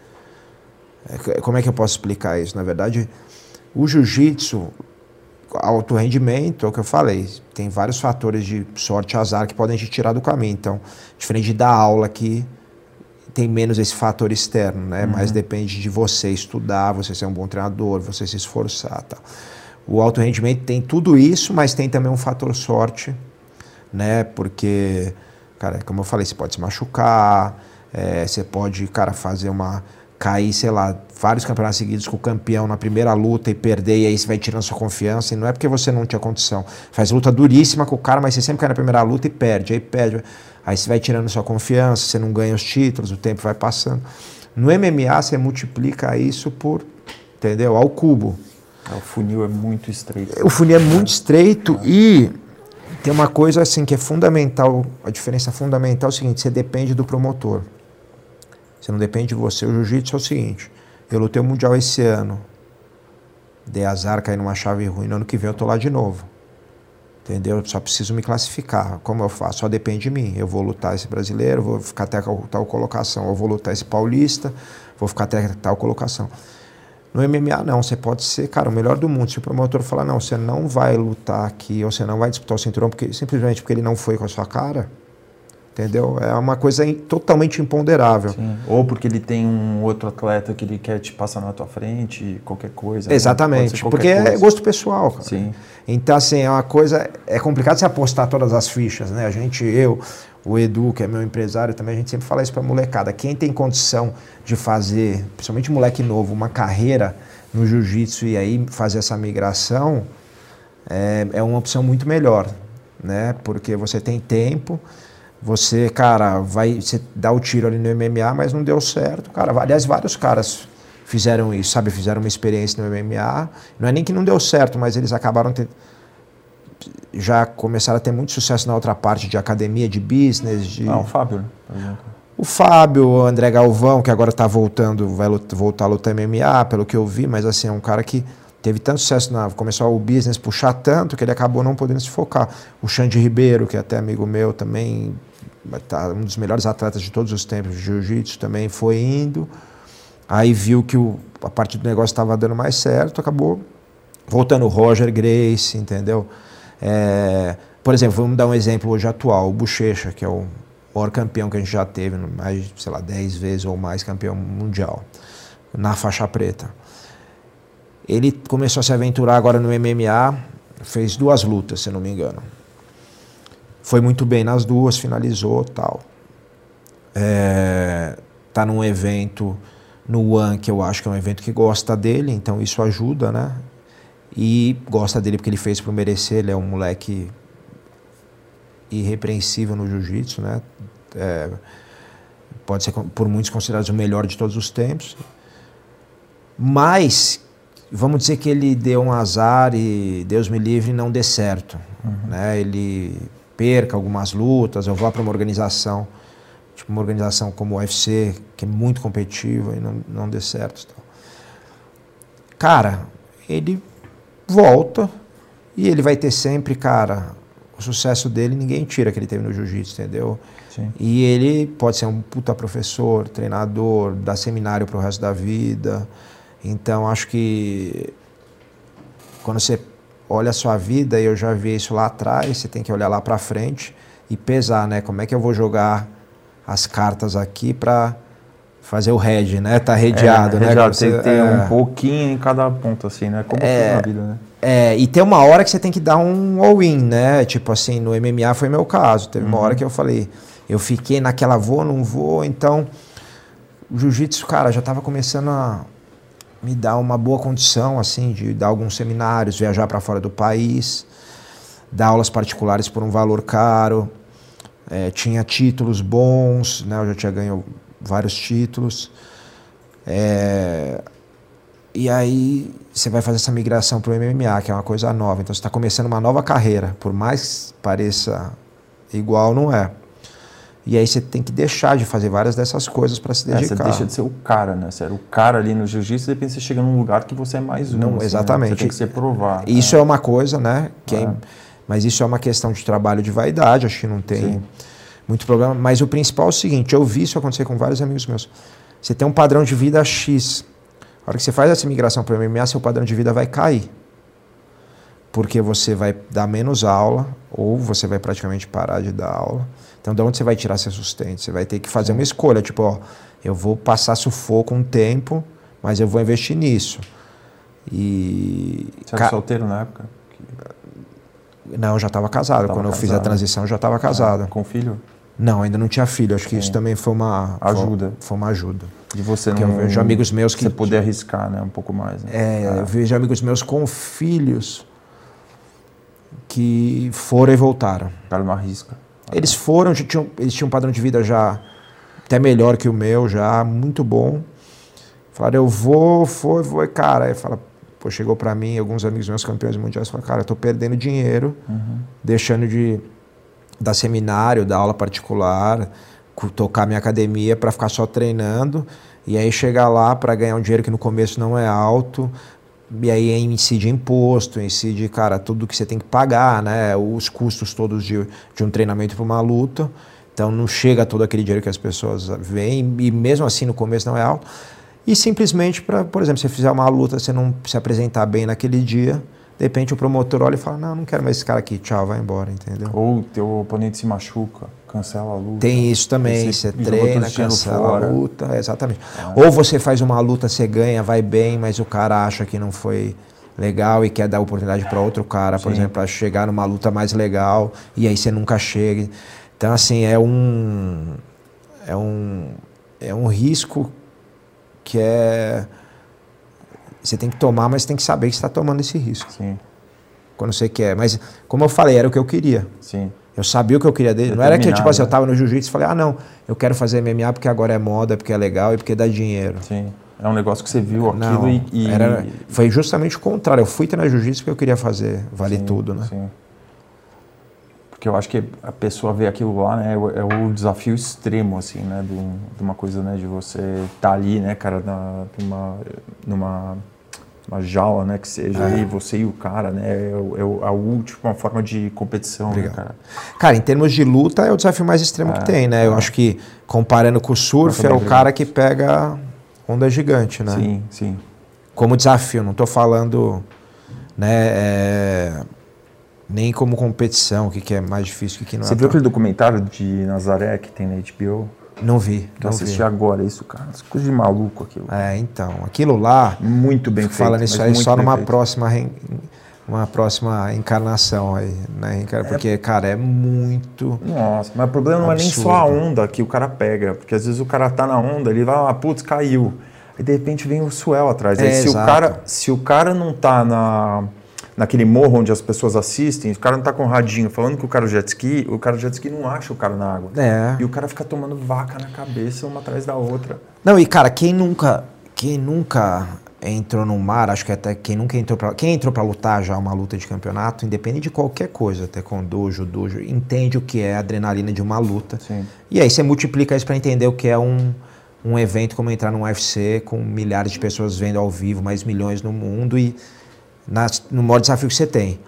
É, como é que eu posso explicar isso? Na verdade, o jiu-jitsu, alto rendimento, é o que eu falei, tem vários fatores de sorte, azar que podem te tirar do caminho. Então, diferente da aula que tem menos esse fator externo, né? Uhum. Mas depende de você estudar, você ser um bom treinador, você se esforçar, tal. Tá? O alto rendimento tem tudo isso, mas tem também um fator sorte, né? Porque, cara, como eu falei, você pode se machucar, é, você pode, cara, fazer uma cair, sei lá, vários campeonatos seguidos com o campeão na primeira luta e perder, e aí você vai tirando sua confiança, e não é porque você não tinha condição. Faz luta duríssima com o cara, mas você sempre cai na primeira luta e perde, aí perde. Aí você vai tirando sua confiança, você não ganha os títulos, o tempo vai passando. No MMA você multiplica isso por, entendeu? Ao cubo. É, o funil é muito estreito. O funil é muito estreito é. e tem uma coisa assim que é fundamental, a diferença fundamental é o seguinte, você depende do promotor. Você não depende de você. O jiu-jitsu é o seguinte, eu lutei o Mundial esse ano, dei azar, caí numa chave ruim, no ano que vem eu tô lá de novo. Entendeu? Eu só preciso me classificar. Como eu faço? Só depende de mim. Eu vou lutar esse brasileiro, vou ficar até tal colocação. Eu vou lutar esse paulista, vou ficar até tal colocação. No MMA, não. Você pode ser, cara, o melhor do mundo. Se o promotor falar, não, você não vai lutar aqui, ou você não vai disputar o cinturão, porque, simplesmente porque ele não foi com a sua cara, entendeu? É uma coisa totalmente imponderável. Sim. Ou porque ele tem um outro atleta que ele quer te passar na tua frente, qualquer coisa. Né? Exatamente, né? porque é coisa. é gosto pessoal. Cara. Sim. Então, assim, é uma coisa. É complicado você apostar todas as fichas, né? A gente, eu, o Edu, que é meu empresário também, a gente sempre fala isso para molecada. Quem tem condição de fazer, principalmente moleque novo, uma carreira no jiu-jitsu e aí fazer essa migração, é, é uma opção muito melhor, né? Porque você tem tempo, você, cara, vai você dá o tiro ali no MMA, mas não deu certo, cara. Aliás, vários caras fizeram isso, sabe? Fizeram uma experiência no MMA. Não é nem que não deu certo, mas eles acabaram ter, já começaram a ter muito sucesso na outra parte de academia, de business. De... Ah, o Fábio, né? Por exemplo. O Fábio, o André Galvão, que agora está voltando, vai voltar a lutar MMA, pelo que eu vi, mas assim, é um cara que teve tanto sucesso na. começou o business puxar tanto que ele acabou não podendo se focar. O Xande Ribeiro, que é até amigo meu também, tá um dos melhores atletas de todos os tempos de jiu-jitsu, também foi indo. Aí viu que o, a parte do negócio estava dando mais certo, acabou voltando o Roger Grace, entendeu? É, por exemplo, vamos dar um exemplo hoje atual, o Bochecha, que é o maior campeão que a gente já teve, mais, sei lá, 10 vezes ou mais campeão mundial, na faixa preta. Ele começou a se aventurar agora no MMA, fez duas lutas, se não me engano. Foi muito bem nas duas, finalizou tal. É, tá num evento no One, que eu acho que é um evento que gosta dele, então isso ajuda, né? E gosta dele porque ele fez por merecer, ele é um moleque irrepreensível no jiu-jitsu, né? É, pode ser por muitos considerado o melhor de todos os tempos. Mas vamos dizer que ele deu um azar e Deus me livre não dê certo, uhum. né? Ele perca algumas lutas, eu vou para uma organização tipo uma organização como o UFC, que é muito competitiva e não, não dê certo. Então. Cara, ele volta e ele vai ter sempre, cara, o sucesso dele ninguém tira que ele teve no jiu-jitsu, entendeu? Sim. E ele pode ser um puta professor, treinador, dar seminário para o resto da vida. Então acho que quando você olha a sua vida, e eu já vi isso lá atrás, você tem que olhar lá para frente e pesar, né? Como é que eu vou jogar as cartas aqui para fazer o hedge, né? Tá redeado, é, né? Redeado, tem que ter é, um pouquinho em cada ponto, assim, né? Como é, na vida, né? É, e tem uma hora que você tem que dar um all-in, né? Tipo assim, no MMA foi meu caso. Teve uhum. uma hora que eu falei, eu fiquei naquela vou, não vou, então o jiu-jitsu, cara, já estava começando a me dar uma boa condição, assim, de dar alguns seminários, viajar para fora do país, dar aulas particulares por um valor caro. É, tinha títulos bons, né? Eu já tinha ganho vários títulos. É, e aí você vai fazer essa migração para o MMA, que é uma coisa nova. Então você está começando uma nova carreira. Por mais pareça igual, não é. E aí você tem que deixar de fazer várias dessas coisas para se dedicar. É, você deixa de ser o cara, né? Você era o cara ali no jiu-jitsu, de repente você chega num lugar que você é mais um. Não, assim, exatamente. Né? Você tem que ser provado. Isso né? é uma coisa, né? Quem, é. Mas isso é uma questão de trabalho de vaidade, acho que não tem Sim. Muito problema. Mas o principal é o seguinte: eu vi isso acontecer com vários amigos meus. Você tem um padrão de vida X. A hora que você faz essa migração para o MMA, seu padrão de vida vai cair. Porque você vai dar menos aula, ou você vai praticamente parar de dar aula. Então, de onde você vai tirar seu sustento? Você vai ter que fazer uma escolha, tipo, ó, eu vou passar sufoco um tempo, mas eu vou investir nisso. E. Você era solteiro na época? Não, eu já estava casado. Quando eu fiz a transição, eu já estava casado. Ah, com filho? Não, ainda não tinha filho. Acho que Sim. isso também foi uma ajuda. Foi, foi uma ajuda. De você Porque não. Eu vejo amigos meus que. Você poder arriscar, né? Um pouco mais. Né? É, é, eu vejo amigos meus com filhos que foram e voltaram. O cara não arrisca. Eles foram, tinham, eles tinham um padrão de vida já até melhor que o meu, já muito bom. Falaram, eu vou, foi, vou, cara. Aí fala, Pô, chegou para mim, alguns amigos meus campeões mundiais falaram, cara, eu tô perdendo dinheiro, uhum. deixando de dar seminário, dar aula particular, tocar minha academia para ficar só treinando, e aí chegar lá para ganhar um dinheiro que no começo não é alto, e aí incide imposto, incide, cara, tudo que você tem que pagar, né? Os custos todos de, de um treinamento para uma luta. Então não chega todo aquele dinheiro que as pessoas veem, e mesmo assim no começo não é alto. E simplesmente, para, por exemplo, se você fizer uma luta, você não se apresentar bem naquele dia, de repente o promotor olha e fala: Não, não quero mais esse cara aqui, tchau, vai embora, entendeu? Ou teu oponente se machuca, cancela a luta. Tem isso também, você, você treina, cancela fora. a luta, exatamente. Ah. Ou você faz uma luta, você ganha, vai bem, mas o cara acha que não foi legal e quer dar oportunidade para outro cara, por Sim. exemplo, para chegar numa luta mais legal e aí você nunca chega. Então, assim, é um. É um, é um risco que é você tem que tomar, mas tem que saber que está tomando esse risco. Sim. Quando você quer. Mas, como eu falei, era o que eu queria. Sim. Eu sabia o que eu queria dele. Não era que tipo assim, eu estava no jiu-jitsu e falei, ah, não, eu quero fazer MMA porque agora é moda, porque é legal e porque dá dinheiro. Sim. É um negócio que você viu aquilo Não, e, e- era, foi justamente o contrário. Eu fui treinar jiu-jitsu porque eu queria fazer vale Sim, tudo, né? Sim. Porque eu acho que a pessoa vê aquilo lá, né? É o, é desafio extremo, assim, né? De, de uma coisa, né? De você estar ali, né, cara, na, numa, numa uma jaula, né? Que seja, É. e você e o cara, né? É, é a última forma de competição, né, cara? Cara, em termos de luta, é o desafio mais extremo que tem, né? Eu acho que, comparando com o surf, é o cara que pega onda gigante, né? Sim, sim. Como desafio, não tô falando, né, é, nem como competição, o que, que é mais difícil, o que, que não Você é. viu tão- aquele documentário de Nazaré que tem na HBO? Não vi, eu não vi. assisti agora, isso, cara. Isso coisa de maluco aquilo. É, então, aquilo lá, Muito bem feito. falando isso mas aí só numa feito. próxima, reen- uma próxima encarnação aí, né, cara? Porque, cara, é muito... Nossa, mas o problema não é nem Absurdo. só a onda que o cara pega, porque às vezes o cara tá na onda, ele vai lá, putz, caiu. Aí de repente vem o swell atrás. Aí É, se, o cara, se o cara não tá na, naquele morro onde as pessoas assistem, o cara não tá com o radinho falando que o cara é jet ski, o cara do jet ski não acha o cara na água. É. E o cara fica tomando vaca na cabeça uma atrás da outra. Não, e cara, quem nunca, quem nunca entrou no mar, acho que até quem nunca entrou pra, quem entrou para lutar já uma luta de campeonato, independente de qualquer coisa, taekwondo, judô, ju- entende o que é a adrenalina de uma luta. Sim. E aí você multiplica isso para entender o que é um, um evento como entrar num UFC com milhares de pessoas vendo ao vivo, mais milhões no mundo e nas- no maior desafio que você tem.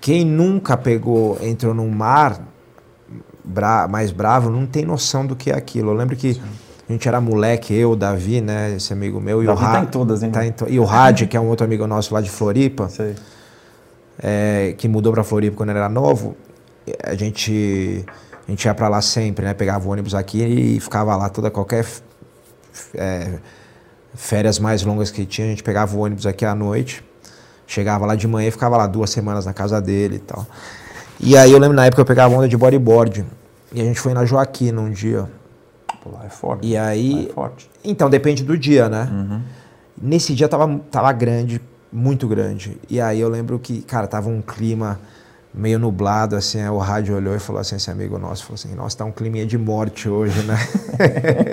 Quem nunca pegou, entrou num mar bra- mais bravo, não tem noção do que é aquilo. Eu lembro que a gente era moleque, eu, o Davi, né, esse amigo meu, e Davi o Ra- tá em todas, hein? tá em to- E o Rad, que é um outro amigo nosso lá de Floripa, é, que mudou para Floripa quando ele era novo, a gente a gente ia para lá sempre, né? Pegava o ônibus aqui e ficava lá toda qualquer é, férias mais longas que tinha, a gente pegava o ônibus aqui à noite, chegava lá de manhã e ficava lá duas semanas na casa dele e tal. E aí eu lembro na época eu pegava onda de bodyboard e a gente foi na Joaquina um dia. Pô, lá é forte. E aí- é forte. Então depende do dia, né? Uhum. Nesse dia tava, tava grande, muito grande. E aí eu lembro que, cara, tava um clima meio nublado, assim, o rádio olhou e falou assim, esse amigo nosso, falou assim, nossa, tá um climinha de morte hoje, né?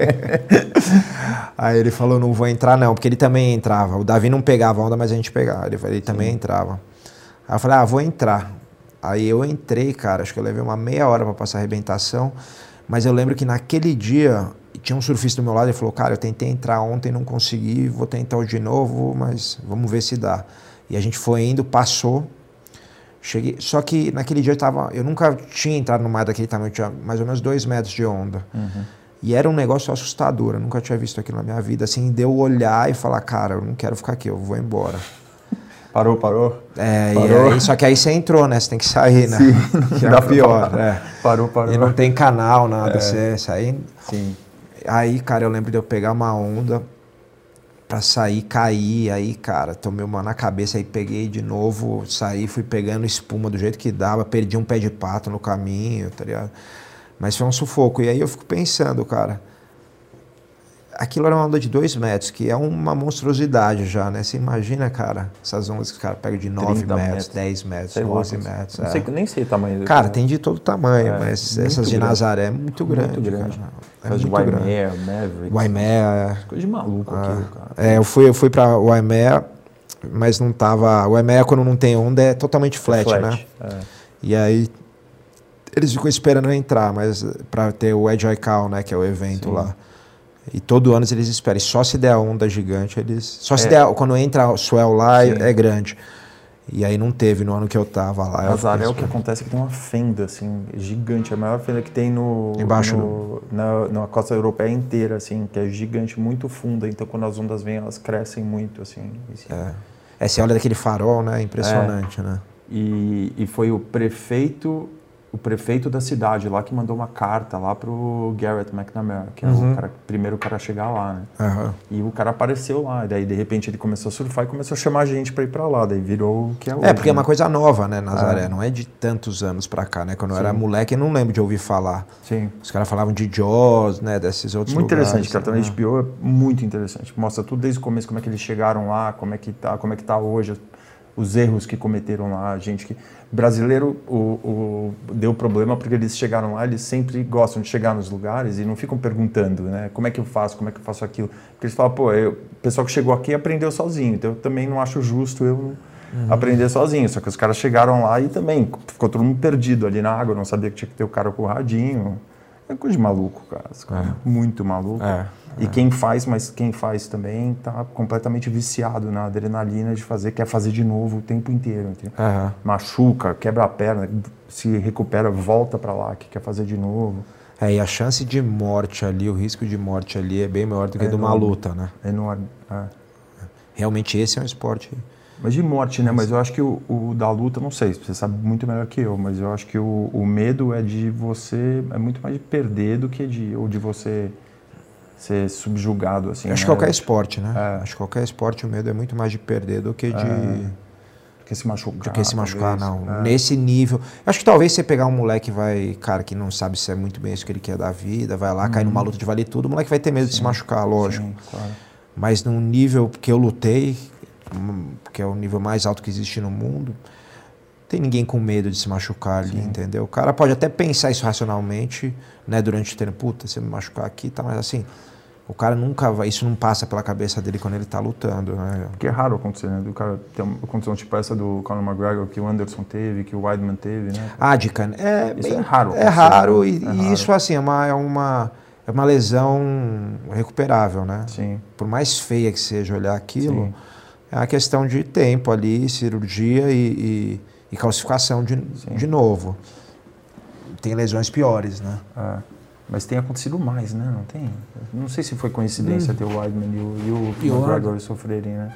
aí ele falou, não vou entrar não, porque ele também entrava. O Davi não pegava onda, mas a gente pegava. Ele, ele também entrava. Aí eu falei, ah, vou entrar. Aí eu entrei, cara, acho que eu levei uma meia hora para passar a arrebentação, mas eu lembro que naquele dia tinha um surfista do meu lado e falou, cara, eu tentei entrar ontem, não consegui, vou tentar de novo, mas vamos ver se dá. E a gente foi indo, passou, cheguei, só que naquele dia eu tava, eu nunca tinha entrado no mar daquele tamanho, tinha mais ou menos dois metros de onda. E era um negócio assustador, eu nunca tinha visto aquilo na minha vida, assim, deu olhar e falar, cara, eu não quero ficar aqui, eu vou embora. Parou, parou? É, e Parou? aí, só que aí você entrou, né? Você tem que sair, né? Que é Dá pior. É. Parou, parou. E não tem canal, nada. Você sair. Sim. Aí, cara, eu lembro de eu pegar uma onda pra sair, cair. Aí, cara, tomei uma na cabeça, aí peguei de novo, saí, fui pegando espuma do jeito que dava, perdi um pé de pato no caminho, tá ligado? Mas foi um sufoco. E aí eu fico pensando, cara. Aquilo era uma onda de dois metros, que é uma monstruosidade já, né? Você imagina, cara, essas ondas que o cara pega de 9 30 metros, metros. 10 metros, Sei lá, 12 não sei- metros. não é. sei- nem sei o tamanho. Cara, tem de todo tamanho, É, mas essas de grande. Nazaré é muito grande. Muito grande. cara. É de muito grande. Waimea, Maverick. Waimea, Coisa de maluco aquilo, cara. é, eu fui, eu fui pra Waimea, mas não tava. O Waimea, quando não tem onda, é totalmente flat, né? É. E aí eles ficam esperando eu entrar, mas pra ter o Edge Icon, né? Que é o evento Sim. lá. E todo ano eles esperam. E só se der a onda gigante, eles. Só se É. der. Quando entra o swell lá, Sim. é, é grande. E aí não teve no ano que eu tava lá. Nazaré, fiquei o que acontece é que tem uma fenda, assim, gigante. A maior fenda que tem no... Embaixo no- na, na costa europeia inteira, assim, que é gigante, muito funda. Então, quando as ondas vêm, elas crescem muito, assim. E, É. É, você olha daquele farol, né? Impressionante, né? e, e foi o prefeito... O prefeito da cidade lá que mandou uma carta lá pro Garrett McNamara, que é Uhum. o cara, primeiro cara a chegar lá, né? Aham. E o cara apareceu lá, e daí de repente ele começou a surfar e começou a chamar a gente pra ir pra lá, daí virou o que é hoje. É, porque é uma né? coisa nova, né, Nazaré? É. Não é de tantos anos pra cá, né? Quando eu Sim. era moleque, eu não lembro de ouvir falar. Sim. Os caras falavam de Jaws, né? Desses outros Muito lugares. interessante, cara. Também né? HBO é muito interessante. Mostra tudo desde o começo, como é que eles chegaram lá, como é que tá, como é que tá hoje. Os erros que cometeram lá, a gente que brasileiro o, o, deu problema porque eles chegaram lá, eles sempre gostam de chegar nos lugares e não ficam perguntando, né? Como é que eu faço, como é que eu faço aquilo? Porque eles falam, pô, eu, o pessoal que chegou aqui aprendeu sozinho, então eu também não acho justo eu uhum. aprender sozinho. Só que os caras chegaram lá e também ficou todo mundo perdido ali na água, não sabia que tinha que ter o cara com o radinho. É coisa de maluco, cara. É. Muito maluco. É. E é. quem faz, mas quem faz também está completamente viciado na adrenalina de fazer, quer fazer de novo o tempo inteiro. Machuca, quebra a perna, se recupera, volta para lá, que quer fazer de novo. É, e a chance de morte ali, o risco de morte ali é bem maior do que é de uma luta, né? É enorme. É. Realmente esse é um esporte. Mas de morte, né? Mas eu acho que o, o, da luta, não sei, você sabe muito melhor que eu, mas eu acho que o, o medo é de você, é muito mais de perder do que de, ou de você ser subjugado assim. Acho né? que qualquer esporte, né? É. Acho que qualquer esporte o medo é muito mais de perder do que de é. do que se machucar. Do que se machucar, talvez. não. É. Nesse nível, acho que talvez você pegar um moleque vai, cara, que não sabe se é muito bem isso que ele quer da vida, vai lá, uhum. cair numa luta de valer tudo, o moleque vai ter medo Sim. de se machucar, lógico. Sim, claro. Mas num nível que eu lutei, hum, que é o nível mais alto que existe no mundo, tem ninguém com medo de se machucar ali, Sim. entendeu? O cara pode até pensar isso racionalmente, né, durante o treino, puta, se eu me machucar aqui, tá, mas assim, o cara nunca vai, isso não passa pela cabeça dele quando ele tá lutando, né? Porque é raro acontecer, né? Do cara ter uma condição tipo essa do Conor McGregor, que o Anderson teve, que o Weidman teve, né? Ah, de can... é, isso bem, é raro. É raro e, é e isso assim é uma, é uma é uma lesão recuperável, né? Sim. Por mais feia que seja olhar aquilo, Sim. é uma questão de tempo ali, cirurgia e, e, e calcificação de, de novo. Tem lesões piores, né? É. Mas tem acontecido mais, né? Não tem? Não sei se foi coincidência hum. ter o Weidman e o, e o, o McGregor sofrerem, né?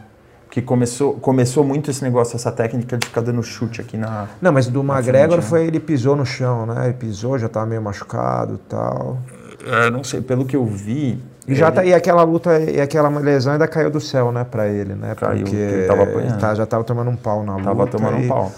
Porque começou, começou muito esse negócio, essa técnica de ficar dando chute aqui na. Não, mas do McGregor frente, foi né? ele pisou no chão, né? Ele pisou, já estava meio machucado e tal. É, não sei, pelo que eu vi. E já tá, e aquela luta, e aquela lesão ainda caiu do céu, né, pra ele, né? Caiu, porque ele tava apanhando. Tá, já tava tomando um pau na luta. Tava tomando e, um pau.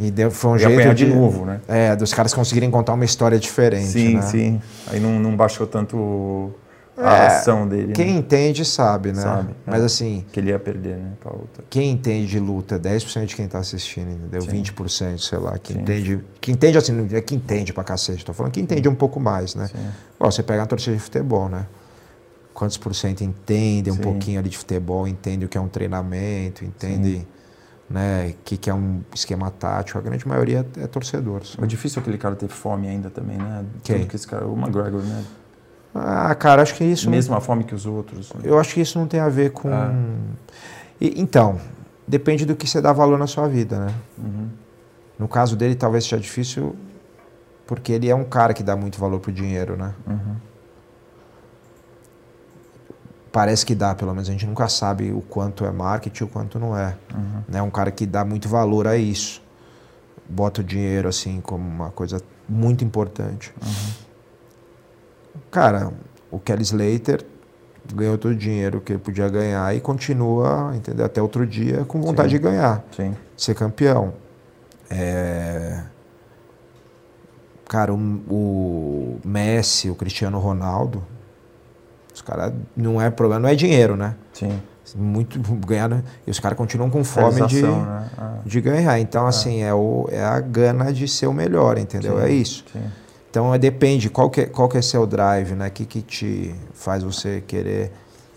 E deu, foi um e jeito de, de, novo, né? É, dos caras conseguirem contar uma história diferente, Sim, né? sim. Aí não, não baixou tanto a é, ação dele. Quem né? entende sabe, né? Sabe. Mas é, assim. Que ele ia perder, né? Pra luta. Quem entende de luta, 10% de quem tá assistindo, entendeu? Sim. 20%, sei lá. Que entende. Que entende assim, não é que entende pra cacete. Tô falando que entende um pouco mais, né? Bom, você pega uma torcida de futebol, né? Quantos por cento entendem um Sim. pouquinho ali de futebol, entende o que é um treinamento, entende. Sim né, que, que é um esquema tático, a grande maioria é torcedor. Só. É difícil aquele cara ter fome ainda também, né? Quem? Que esse cara, o McGregor, né? Ah, cara, acho que isso. Mesma fome que os outros. Né? Eu acho que isso não tem a ver com. Ah. E, então, depende do que você dá valor na sua vida, né? Uhum. No caso dele, talvez seja difícil, porque ele é um cara que dá muito valor pro dinheiro, né? Uhum. Parece que dá, pelo menos a gente nunca sabe o quanto é marketing e o quanto não é. Uhum. É um cara que dá muito valor a isso. Bota o dinheiro assim como uma coisa muito importante. Uhum. Cara, o Kelly Slater ganhou todo o dinheiro que ele podia ganhar e continua, entendeu? Até outro dia com vontade Sim. de ganhar, Sim. ser campeão. É... Cara, o, o Messi, o Cristiano Ronaldo, os caras não é problema, não é dinheiro, né? Sim. Muito ganhar, e os caras continuam com fome de, né? ah. de ganhar. Então, ah. assim, é, o, é a gana de ser o melhor, entendeu? Sim, é isso. Sim. Então, é, depende qual que, é, qual que é seu drive, né? O que, que te faz você querer.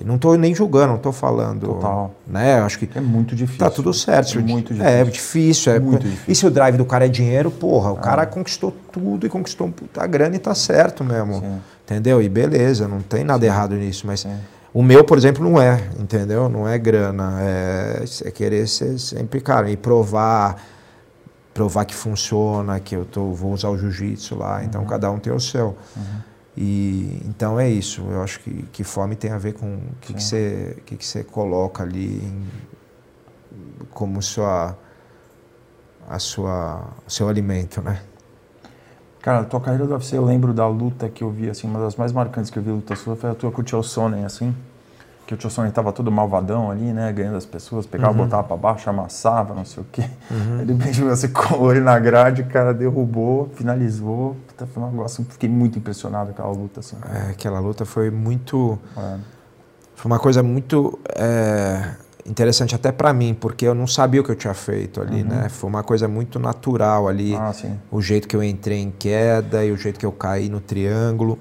Não estou nem julgando, não estou falando. Total. Né? Acho que é muito difícil. Tá tudo certo. É muito difícil. É difícil. É, muito difícil. E se o drive do cara é dinheiro, porra, o ah. cara conquistou tudo e conquistou a grana e tá certo mesmo. Sim. Entendeu? E beleza, não tem nada Sim. errado nisso, mas Sim. o meu, por exemplo, não é, entendeu? Não é grana, é, é querer ser sempre, cara, e provar, provar que funciona, que eu tô, vou usar o jiu-jitsu lá, então uhum. cada um tem o seu. Uhum. E então é isso, eu acho que, que fome tem a ver com o que, que, você, que, que você coloca ali em, como sua, a sua, seu alimento, né? Cara, a tua carreira do UFC, eu lembro da luta que eu vi, assim, uma das mais marcantes que eu vi luta sua foi a tua com o Tio Sonnen, assim. Que o Tio Sonnen tava todo malvadão ali, né, ganhando as pessoas, pegava, uhum. botava pra baixo, amassava, não sei o quê. Uhum. Ele beijou, colou ele na grade, o cara derrubou, finalizou. Puta, foi um negócio, fiquei muito impressionado com aquela luta, assim. É, aquela luta foi muito... É. Foi uma coisa muito... É interessante até para mim, porque eu não sabia o que eu tinha feito ali, uhum. né? Foi uma coisa muito natural ali, ah, o jeito que eu entrei em queda e o jeito que eu caí no triângulo.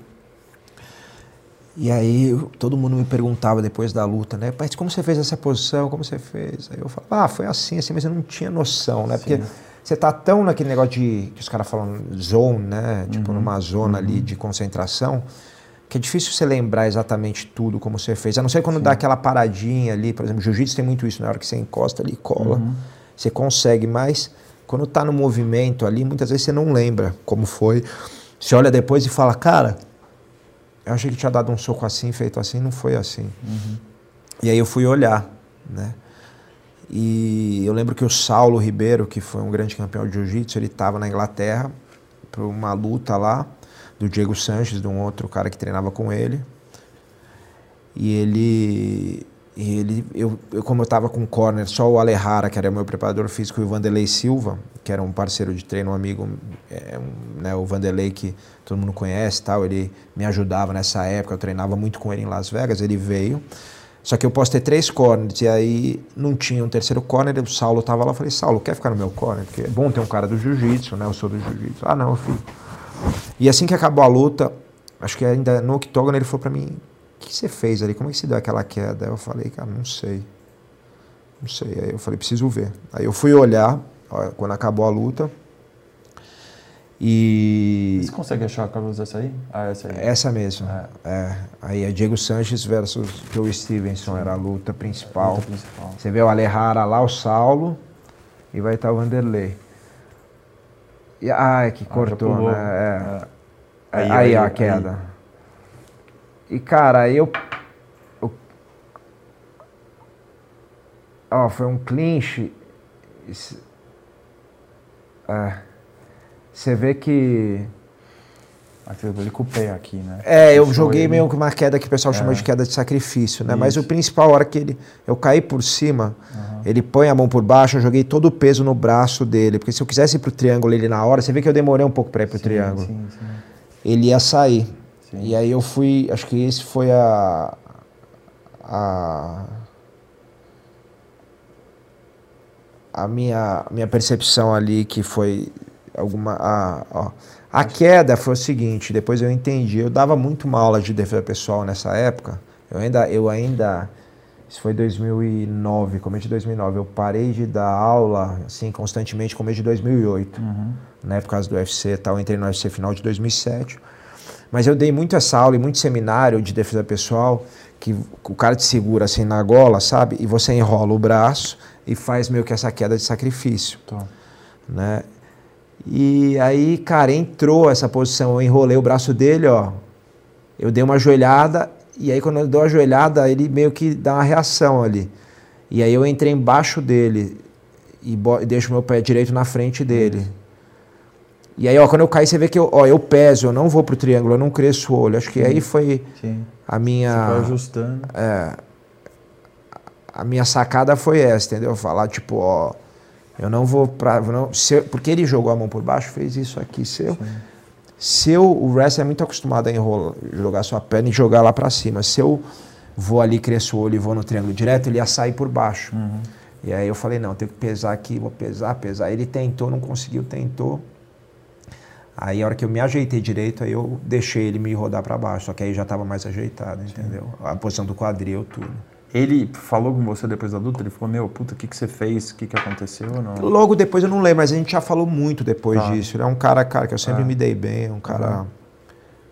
E aí todo mundo me perguntava depois da luta, né? Mas como você fez essa posição? Como você fez? Aí eu falava, ah, foi assim, assim, mas eu não tinha noção, né? Sim. Porque você tá tão naquele negócio de que os caras falam zone, né? Tipo uhum. numa zona uhum. ali de concentração que é difícil você lembrar exatamente tudo como você fez. A não ser quando Sim. dá aquela paradinha ali, por exemplo, jiu-jitsu tem muito isso, na hora que você encosta ali, cola, uhum. você consegue, mas quando tá no movimento ali, muitas vezes você não lembra como foi. Você olha depois e fala, cara, eu achei que tinha dado um soco assim, feito assim, não foi assim. Uhum. E aí eu fui olhar, né? E eu lembro que o Saulo Ribeiro, que foi um grande campeão de jiu-jitsu, ele estava na Inglaterra para uma luta lá do Diego Sanches, de um outro cara que treinava com ele. E ele, e ele eu, eu, como eu estava com o corner, só o Alejara, que era meu preparador físico, e o Vanderlei Silva, que era um parceiro de treino, um amigo, é, um, né, o Vanderlei que todo mundo conhece, tal, ele me ajudava nessa época, eu treinava muito com ele em Las Vegas, ele veio. Só que eu posso ter três corners, e aí não tinha um terceiro corner, o Saulo estava lá, eu falei, Saulo, quer ficar no meu corner? Porque é bom ter um cara do jiu-jitsu, né? Eu sou do jiu-jitsu. Ah, não, eu fico. E assim que acabou a luta, acho que ainda no octógono ele falou para mim: que você fez ali? Como é que se deu aquela queda? Eu falei: Cara, não sei. Não sei. Aí eu falei: Preciso ver. Aí eu fui olhar ó, quando acabou a luta. E. Você consegue achar a camisa dessa aí? Ah, essa aí. Essa mesmo. É. é. Aí é Diego Sanches versus Joe Stevenson, Sim. era a luta principal. A luta principal. Você vê o Alejara lá, o Saulo, e vai estar o Vanderlei. E, ah, é que ah, cortou, né? É. é. Aí, aí, aí, a queda. Aí. E, cara, aí eu. Ó, foi um clinch. É. Você vê que. Aquilo com o pé aqui, né? É, eu joguei ele... meio que uma queda que o pessoal é. chama de queda de sacrifício, né? Isso. Mas o principal, a hora que ele, eu caí por cima, uhum. ele põe a mão por baixo, eu joguei todo o peso no braço dele. Porque se eu quisesse ir pro triângulo ele na hora, você vê que eu demorei um pouco para ir pro sim, triângulo. Sim, sim. Ele ia sair. E aí eu fui, acho que esse foi a. a a minha, minha percepção ali que foi alguma. A, ó, a queda foi o seguinte, depois eu entendi, eu dava muito mal aula de defesa pessoal nessa época. Eu ainda, eu ainda, isso foi 2009, começo de 2009. Eu parei de dar aula assim constantemente começo de 2008, uhum. né, por causa do UFC e tal. Eu entrei no UFC final de 2007. Mas eu dei muito essa aula e muito seminário de defesa pessoal que o cara te segura assim na gola, sabe? E você enrola o braço e faz meio que essa queda de sacrifício, tá. né? E aí, cara, entrou essa posição, eu enrolei o braço dele, ó. Eu dei uma joelhada, e aí quando eu dou a joelhada, ele meio que dá uma reação ali. E aí eu entrei embaixo dele e deixo meu pé direito na frente dele. E aí, ó, quando eu caí, você vê que eu, ó, eu peso, eu não vou pro triângulo, eu não cresço o olho. Acho que Sim. aí foi Sim. a minha. Você foi ajustando. É. A minha sacada foi essa, entendeu? Falar, tipo, ó eu não vou para. porque ele jogou a mão por baixo, fez isso aqui. Seu. Se eu, o wrestler é muito acostumado a enrolar, jogar sua perna e jogar lá para cima. Se eu vou ali, cresço o olho e vou no triângulo direto, ele ia sair por baixo. Uhum. E aí eu falei, não, tenho que pesar aqui, vou pesar, pesar. Ele tentou, não conseguiu, tentou. Aí a hora que eu me ajeitei direito, aí eu deixei ele me rodar para baixo. Só que aí já estava mais ajeitado, entendeu? A posição do quadril, tudo. Ele falou com você depois da luta? Ele falou, meu, puta, o que, que você fez? O que, que aconteceu? Não? Logo depois eu não lembro, mas a gente já falou muito depois tá. disso. Ele é um cara, cara, que eu sempre é. me dei bem, é um cara uhum.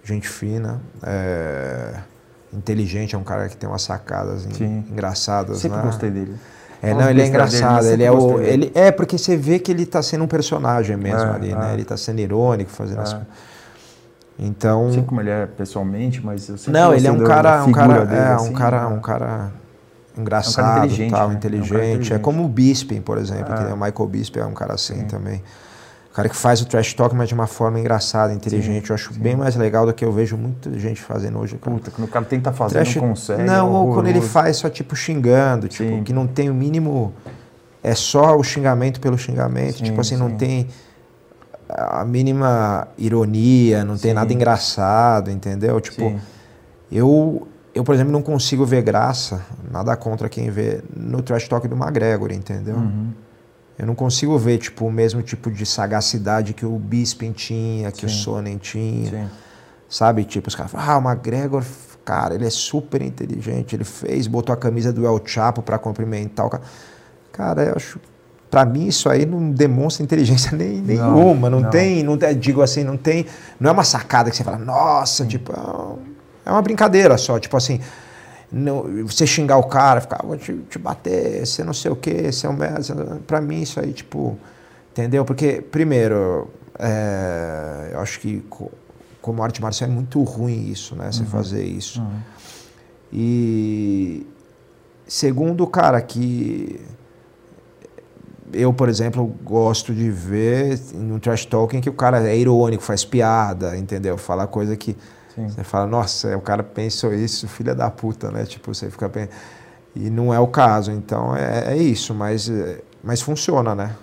gente fina, é, inteligente, é um cara que tem umas sacadas Sim. engraçadas. Sempre né? gostei dele. É, não, ele é engraçado. Dele, ele é o, ele é porque você vê que ele está sendo um personagem mesmo é, ali, né? É. Ele está sendo irônico, fazendo as então, não sei como ele é pessoalmente, mas eu sempre Não, ele é um cara, um cara, dele, é, assim, um cara, né? um cara engraçado, é um cara inteligente, tal, né? inteligente. É, um inteligente. é, como o Bisping, por exemplo, que é o Michael Bisping é um cara assim sim. também. O cara que faz o trash talk, mas de uma forma engraçada, inteligente. Sim, eu acho sim. bem mais legal do que eu vejo muita gente fazendo hoje. Cara. Puta, quando o cara tenta fazer, trash, não consegue. Não, é ou quando ele faz só tipo xingando, tipo, que não tem o mínimo. É só o xingamento pelo xingamento. tipo assim, não tem a mínima ironia, não tem nada engraçado, entendeu? Tipo, eu eu, por exemplo, não consigo ver graça, nada contra quem vê, no trash talk do McGregor, entendeu? Uhum. Eu não consigo ver, tipo, o mesmo tipo de sagacidade que o Bisping tinha, que Sim. o Sonnen tinha. Sim. Sabe? Tipo, os caras falam, ah, o McGregor, cara, ele é super inteligente, ele fez, botou a camisa do El Chapo para cumprimentar o cara. Cara, eu acho para mim isso aí não demonstra inteligência nem, nenhuma, não, não, tem, não digo assim, não tem, não é uma sacada que você fala, nossa, tipo, é uma brincadeira só, tipo assim, não, você xingar o cara, ficar, ah, vou te, te bater, você não sei o que, você é um para mim isso aí, tipo, entendeu? Porque primeiro, é, eu acho que como arte marcial é muito ruim isso, né, você uhum. fazer isso. Uhum. E segundo, cara, que eu, por exemplo, gosto de ver no trash talking que o cara é irônico, faz piada, entendeu? Fala coisa que Sim. você fala, nossa, o cara pensou isso, filha da puta, né? Tipo, você fica bem. E não é o caso, então é, é isso, mas, mas funciona, né?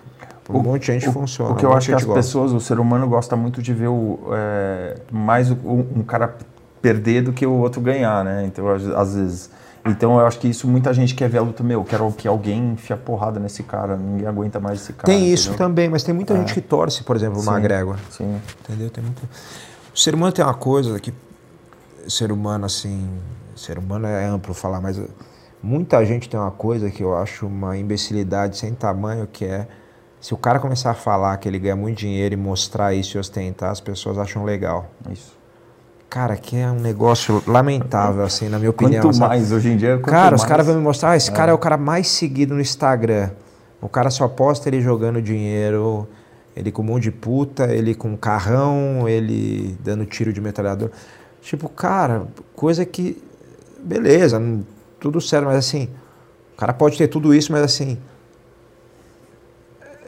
Por um monte de gente o, funciona. O que eu acho que as gosta. pessoas, o ser humano gosta muito de ver o, é, mais o, um cara perder do que o outro ganhar, né? Então, às vezes então eu acho que isso muita gente quer ver a luta, meu, quero que alguém enfia porrada nesse cara, ninguém aguenta mais esse cara. Tem entendeu? isso também, mas tem muita é. gente que torce, por exemplo, o McGregor. Sim. Entendeu? Tem muito... O ser humano tem uma coisa que. Ser humano, assim. Ser humano é amplo falar, mas muita gente tem uma coisa que eu acho uma imbecilidade sem tamanho, que é. Se o cara começar a falar que ele ganha muito dinheiro e mostrar isso e ostentar, as pessoas acham legal. Isso. Cara, que é um negócio lamentável, assim, na minha opinião. Quanto sabe? mais, hoje em dia, Cara, os caras vão me mostrar, ah, esse é. cara é o cara mais seguido no Instagram. O cara só posta ele jogando dinheiro, ele com um monte de puta, ele com carrão, ele dando tiro de metralhador. Tipo, cara, coisa que. Beleza, tudo certo, mas assim. O cara pode ter tudo isso, mas assim.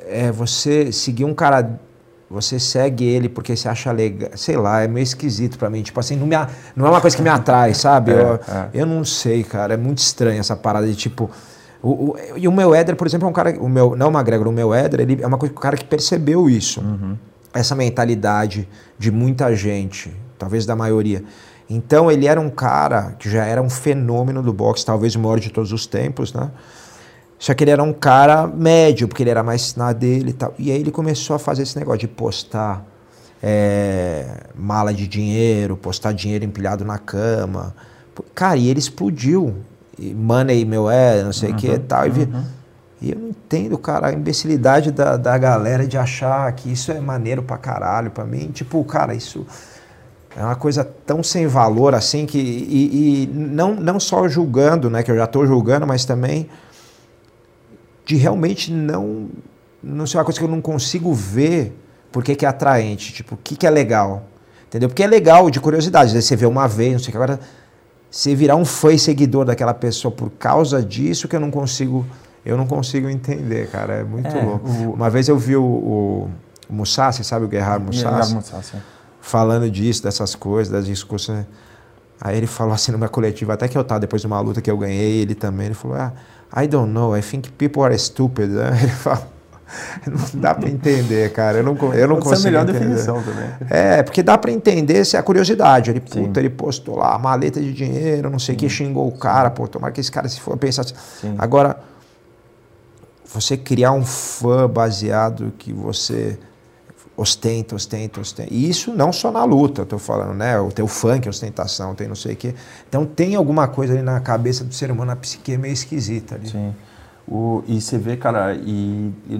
É você seguir um cara você segue ele porque você acha legal, sei lá, é meio esquisito para mim, tipo assim, não, me, não é uma coisa que me atrai, sabe? É, eu, é. eu não sei, cara, é muito estranho essa parada de tipo, o, o, e o meu Éder, por exemplo, é um cara, o meu, não o McGregor, o meu Éder, ele é uma coisa, um cara que percebeu isso, uhum. essa mentalidade de muita gente, talvez da maioria. Então ele era um cara que já era um fenômeno do boxe, talvez o maior de todos os tempos, né? Só que ele era um cara médio, porque ele era mais na dele e tal. E aí ele começou a fazer esse negócio de postar é, mala de dinheiro, postar dinheiro empilhado na cama. Cara, e ele explodiu. Money, meu é, não sei o uhum, que e tal. E, uhum. e, eu não entendo, cara, a imbecilidade da, da galera de achar que isso é maneiro pra caralho pra mim. Tipo, cara, isso é uma coisa tão sem valor assim que. E, e não, não só julgando, né? Que eu já tô julgando, mas também de realmente não não ser uma coisa que eu não consigo ver porque que é atraente, tipo, o que, que é legal. Entendeu? Porque é legal de curiosidade, às vezes você vê uma vez, não sei o que, agora você virar um fã e seguidor daquela pessoa por causa disso que eu não consigo, eu não consigo entender, cara, é muito é, louco. O... Uma vez eu vi o, o, o Mussassi, sabe o Guerrero Mussassi? Mussassi. Falando disso, dessas coisas, das discussões. Aí ele falou assim numa coletiva, até que eu tava depois de uma luta que eu ganhei, ele também, ele falou, ah, I don't know, I think people are stupid. Né? Ele fala, não dá para entender, cara. Eu não, eu não consigo. Essa é a melhor entender. definição também. É, porque dá para entender se é a curiosidade. Ele, puta, ele postou lá maleta de dinheiro, não sei o que, xingou o cara, pô, tomara que esse cara se for pensar assim. Sim. Agora, você criar um fã baseado que você ostenta, ostenta, ostenta. E isso não só na luta, estou falando, né? O teu funk, ostentação, tem não sei o quê. Então tem alguma coisa ali na cabeça do ser humano, na psique meio esquisita ali. Sim. O, e você vê, cara, e, e,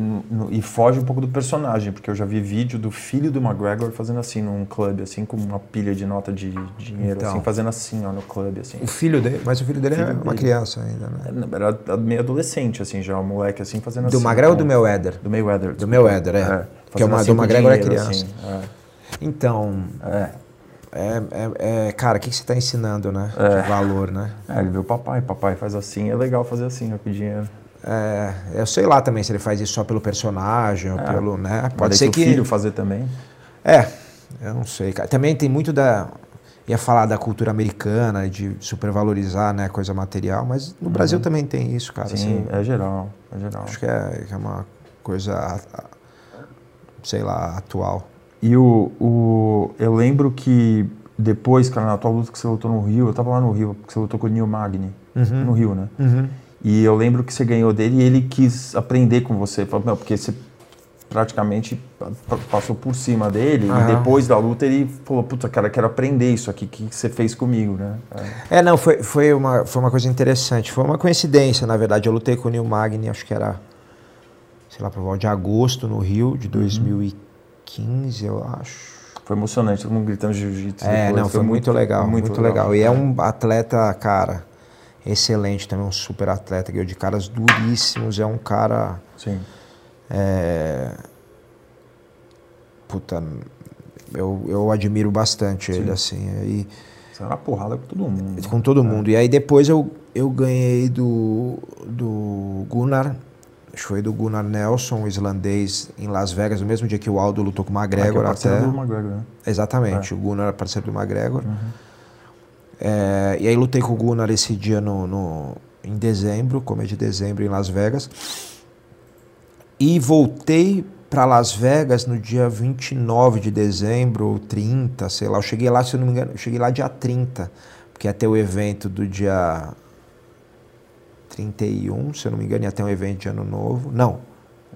e, foge um pouco do personagem, porque eu já vi vídeo do filho do McGregor fazendo assim num clube, assim, com uma pilha de nota de dinheiro, então, assim, fazendo assim, ó, no clube, assim. O filho dele, mas o filho dele o filho é uma criança ainda, né? É, era meio adolescente, assim, já, um moleque, assim, fazendo do assim. Do McGregor ou do Mayweather? Do Mayweather. Do Mayweather, é. é que é uma, assim do McGregor é criança. Assim, é. Então, é. É, é, é, cara, o que, que você está ensinando, né? É. De valor, né? É, ele vê o papai, papai faz assim, é legal fazer assim, ó, com dinheiro. É, eu sei lá também se ele faz isso só pelo personagem ou é. pelo, né? Pode ser que o filho fazer também. É, eu não sei, cara. Também tem muito da ia falar da cultura americana de supervalorizar, né, coisa material, mas no uhum. Brasil também tem isso, cara. Sim, assim, é geral, é geral. Acho que é, que é uma coisa sei lá, atual. E o, o, eu lembro que depois, cara, na tua luta que você lutou no Rio, eu tava lá no Rio, porque você lutou com o Neil Magni, Uhum. no Rio, né? Uhum. E eu lembro que você ganhou dele e ele quis aprender com você, falou, "Meu, porque você praticamente pa- passou por cima dele e depois da luta ele falou, puta, cara, quero aprender isso aqui que você fez comigo, né? É. É, não, foi, foi, uma, foi uma coisa interessante. Foi uma coincidência, na verdade. Eu lutei com o Neil Magni, acho que era, sei lá, volta de agosto, no Rio, de 2015, eu acho. Foi emocionante, todo mundo gritando jiu-jitsu. É, depois, não, foi, muito, legal, muito, legal. E é um atleta, cara, excelente também, um super atleta, ganhou de caras duríssimos, é um cara, Sim. é, puta, eu, eu admiro bastante ele, assim, e Você era uma porrada com todo mundo. com todo mundo. E aí depois eu, eu ganhei do, do Gunnar, acho que foi do Gunnar Nelson, o islandês, em Las Vegas, no mesmo dia que o Aldo lutou com o Ah, que é McGregor parceiro até. do McGregor, né? Exatamente, o Gunnar era parceiro do McGregor. É, e aí lutei com o Gunnar esse dia no, no- em dezembro, começo de dezembro, em Las Vegas. E voltei para Las Vegas no dia 29 de dezembro, ou 30, sei lá. Eu cheguei lá, se eu não me engano, cheguei lá dia 30, porque ia ter o evento do dia 31, se eu não me engano, ia ter um evento de ano novo. Não,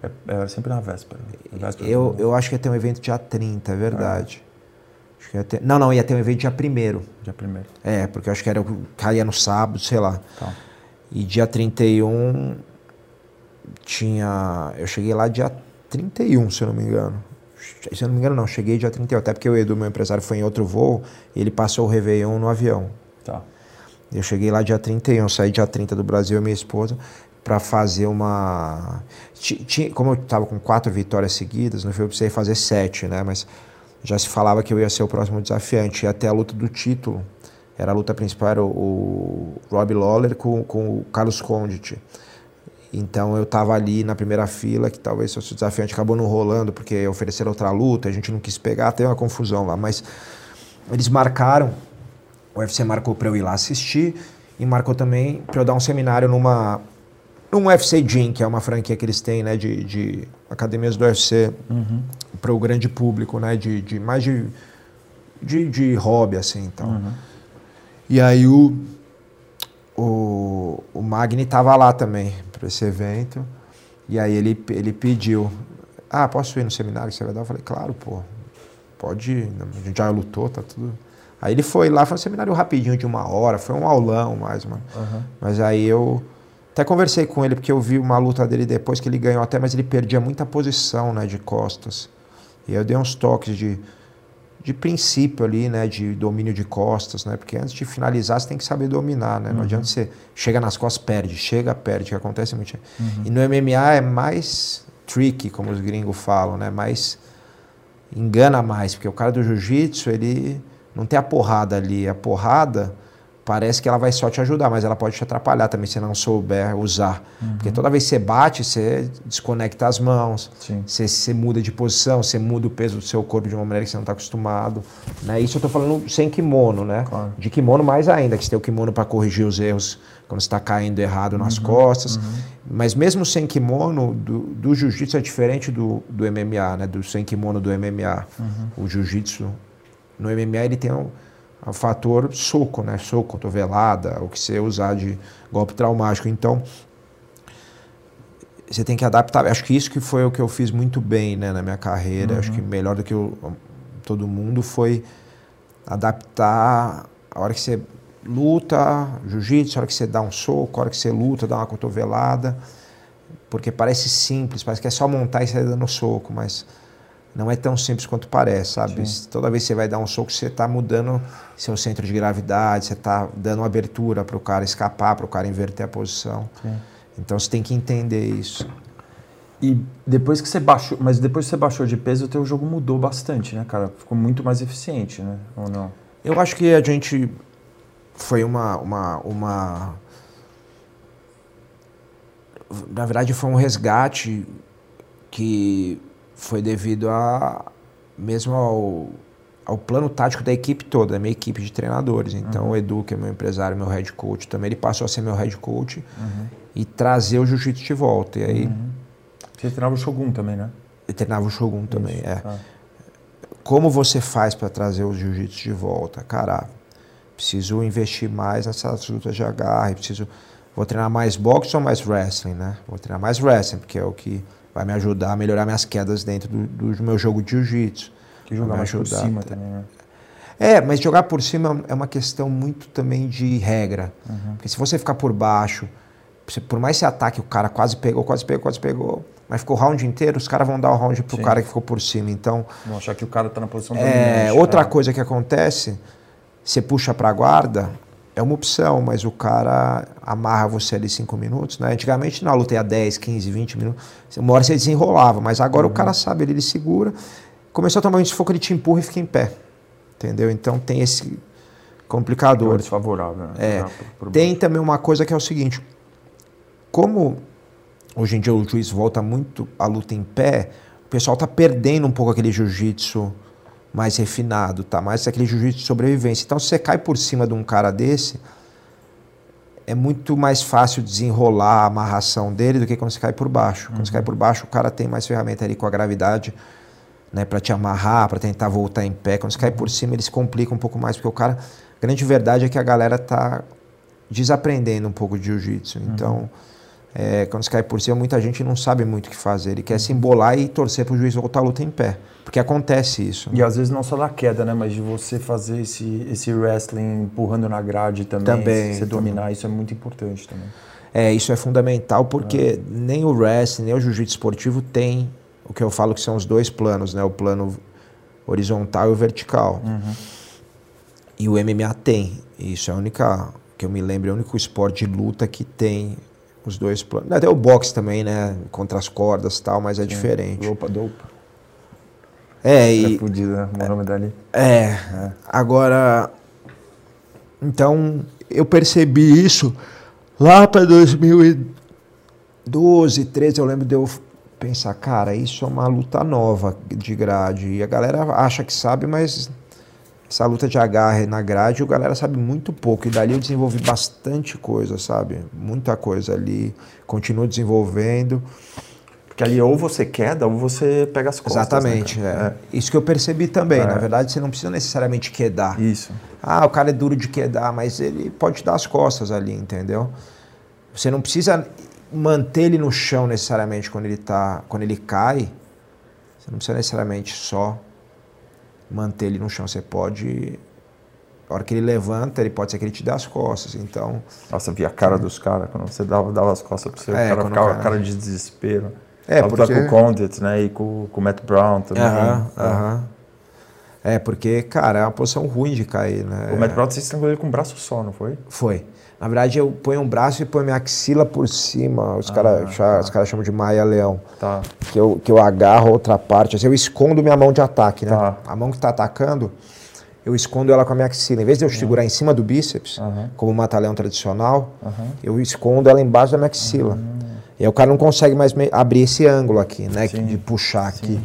É, era sempre na véspera. Na véspera eu, eu acho que ia ter um evento dia 30, é verdade. Acho que ia ter, não, não, ia ter um evento dia 1 Dia primeiro. É, porque eu acho que era caía no sábado, sei lá. Tá. E dia 31 tinha. Eu cheguei lá dia 31, se eu não me engano. Se eu não me engano, não, cheguei dia 31. Até porque o Edu, meu empresário, foi em outro voo e ele passou o Réveillon no avião. Tá. Eu cheguei lá dia 31, saí dia 30 do Brasil, e minha esposa, para fazer uma. Como eu tava com quatro vitórias seguidas, no fim eu precisei fazer sete, né? Mas já se falava que eu ia ser o próximo desafiante. E até a luta do título. Era a luta principal, era o, Rob Lawler com, com o Carlos Condit. Então eu tava ali na primeira fila, que talvez fosse o desafiante, acabou não rolando, porque ofereceram outra luta, a gente não quis pegar, teve uma confusão lá. Mas eles marcaram, o UFC marcou para eu ir lá assistir e marcou também para eu dar um seminário numa num UFC Gym, que é uma franquia que eles têm, né, de, de academias do UFC para o grande público, né, de, de mais de, de, de hobby assim, então. E aí o o, o Magni tava lá também para esse evento e aí ele ele pediu, ah, posso ir no seminário que você vai dar? Eu falei, claro, pô, pode ir, a gente já lutou, tá tudo. Aí ele foi lá, foi um seminário rapidinho de uma hora, foi um aulão mais, mano. Mas aí eu até conversei com ele, porque eu vi uma luta dele depois que ele ganhou até, mas ele perdia muita posição, né, de costas. E aí eu dei uns toques de, de princípio ali, né, de domínio de costas, né, porque antes de finalizar você tem que saber dominar, né, não adianta você chega nas costas, perde, chega, perde, que acontece muito. E no MMA é mais tricky, como os gringos falam, né, mais engana mais, porque o cara do jiu-jitsu, ele não tem a porrada ali, a porrada parece que ela vai só te ajudar, mas ela pode te atrapalhar também se não souber usar. Porque toda vez que você bate, você desconecta as mãos, você, você muda de posição, você muda o peso do seu corpo de uma maneira que você não está acostumado. Né? Isso eu estou falando sem kimono, né? Claro. De kimono mais ainda, que você tem o kimono para corrigir os erros quando você está caindo errado nas costas. Mas mesmo sem kimono, do, do jiu-jitsu é diferente do, do MMA, né? Do sem kimono do MMA. O jiu-jitsu no MMA ele tem um, um fator soco, né? Soco, cotovelada, o que você usar de golpe traumático. Então, você tem que adaptar. Acho que isso que foi o que eu fiz muito bem né, na minha carreira. Acho que melhor do que o- todo mundo foi adaptar a hora que você luta, jiu-jitsu, a hora que você dá um soco, a hora que você luta, dá uma cotovelada. Porque parece simples, parece que é só montar e sair dando soco, mas não é tão simples quanto parece, sabe? Toda vez que você vai dar um soco, você está mudando seu centro de gravidade, você está dando abertura para o cara escapar, para o cara inverter a posição. Sim. Então você tem que entender isso. E depois que você baixou, mas depois que você baixou de peso, o teu jogo mudou bastante, né, cara? Ficou muito mais eficiente, né? Ou não? Eu acho que a gente foi uma, uma, uma. Na verdade, foi um resgate que foi devido a mesmo ao, ao plano tático da equipe toda, da minha equipe de treinadores. Então, o Edu, que é meu empresário, meu head coach, também ele passou a ser meu head coach e trazer o jiu-jitsu de volta. E aí, Você treinava o Shogun também, né? ele treinava o Shogun também. É. Ah. como você faz para trazer o jiu-jitsu de volta? Cara, preciso investir mais nessas lutas de agarre, preciso vou treinar mais boxe ou mais wrestling, né? Vou treinar mais wrestling, porque é o que vai me ajudar a melhorar minhas quedas dentro do, do meu jogo de jiu-jitsu. Que jogar mais por cima também, né? É, mas jogar por cima é uma questão muito também de regra. Uhum. Porque se você ficar por baixo, por mais que você ataque, o cara quase pegou, quase pegou, quase pegou, mas ficou o round inteiro, os caras vão dar o round pro Sim. cara que ficou por cima. Então. Vão achar que o cara tá na posição é, Outra né? coisa que acontece, você puxa pra guarda, é uma opção, mas o cara amarra você ali cinco minutos, né? Antigamente na luta ia 10, 15, 20 minutos. Uma hora você desenrolava, mas agora uhum. o cara sabe, ele, ele segura. Começou a tomar um sufoco, ele te empurra e fica em pé. Entendeu? Então tem esse complicador. É desfavorável. Né? É. Por, por tem também uma coisa que é o seguinte: como hoje em dia o juiz volta muito a luta em pé, o pessoal está perdendo um pouco aquele jiu-jitsu mais refinado, tá? Mais aquele jiu-jitsu de sobrevivência. Então, se você cai por cima de um cara desse, é muito mais fácil desenrolar a amarração dele do que quando você cai por baixo. Quando uhum. você cai por baixo, o cara tem mais ferramenta ali com a gravidade, né, para te amarrar, para tentar voltar em pé. Quando você cai por cima, ele se complica um pouco mais, porque o cara, a grande verdade é que a galera tá desaprendendo um pouco de jiu-jitsu. Uhum. É, quando você cai por cima, muita gente não sabe muito o que fazer. Ele quer se embolar e torcer para o juiz voltar a luta em pé. Porque acontece isso. Né? E às vezes não só da queda, né? Mas de você fazer esse, esse wrestling empurrando na grade também. Também. Você dominar, isso é muito importante também. É, isso é fundamental porque é. nem o wrestling, nem o jiu-jitsu esportivo tem o que eu falo que são os dois planos, né? O plano horizontal e o vertical. Uhum. E o MMA tem. Isso é a única, que eu me lembro, é o único esporte de luta que tem os dois planos. Até o boxe também, né? Contra as cordas e tal, mas é Sim. diferente. Dopa, dopa. É, e. É fudido, né? Muhammad Ali. É, é. Agora. Então, eu percebi isso lá para 2012, 13. Eu lembro de eu pensar, cara, isso é uma luta nova de grade. E a galera acha que sabe, mas essa luta de agarre na grade, a galera sabe muito pouco. E dali eu desenvolvi bastante coisa, sabe? Muita coisa ali. Continuo desenvolvendo. Porque ali ou você queda ou você pega as costas. Né, Exatamente. Né, é. é. Isso que eu percebi também. É. Na verdade, você não precisa necessariamente quedar. Isso. Ah, o cara é duro de quedar, mas ele pode dar as costas ali, entendeu? Você não precisa manter ele no chão necessariamente quando ele tá, quando ele cai. Você não precisa necessariamente só manter ele no chão. Você pode. A hora que ele levanta, ele pode ser que ele te dê as costas. Então. Nossa, via a cara dos caras quando você dava, dava as costas pra você, é, o cara ficava cara... cara de desespero. É, Ela porque... com o Condit, né? E com, com o Matt Brown também. Aham, é. aham. É, porque, cara, é uma posição ruim de cair, né? O Matt Brown você estrangulou ele com um braço só, não foi? Foi. Na verdade, eu ponho um braço e ponho minha axila por cima. Os ah, caras tá. cara chamam de Maia-Leão. Tá. Que eu, que eu agarro outra parte. Assim, eu escondo minha mão de ataque, né? Tá. A mão que está atacando, eu escondo ela com a minha axila. Em vez de eu segurar em cima do bíceps, uhum. como o mata-leão tradicional, uhum. eu escondo ela embaixo da minha axila. Uhum. E aí o cara não consegue mais abrir esse ângulo aqui, né? Sim. De puxar Sim. aqui.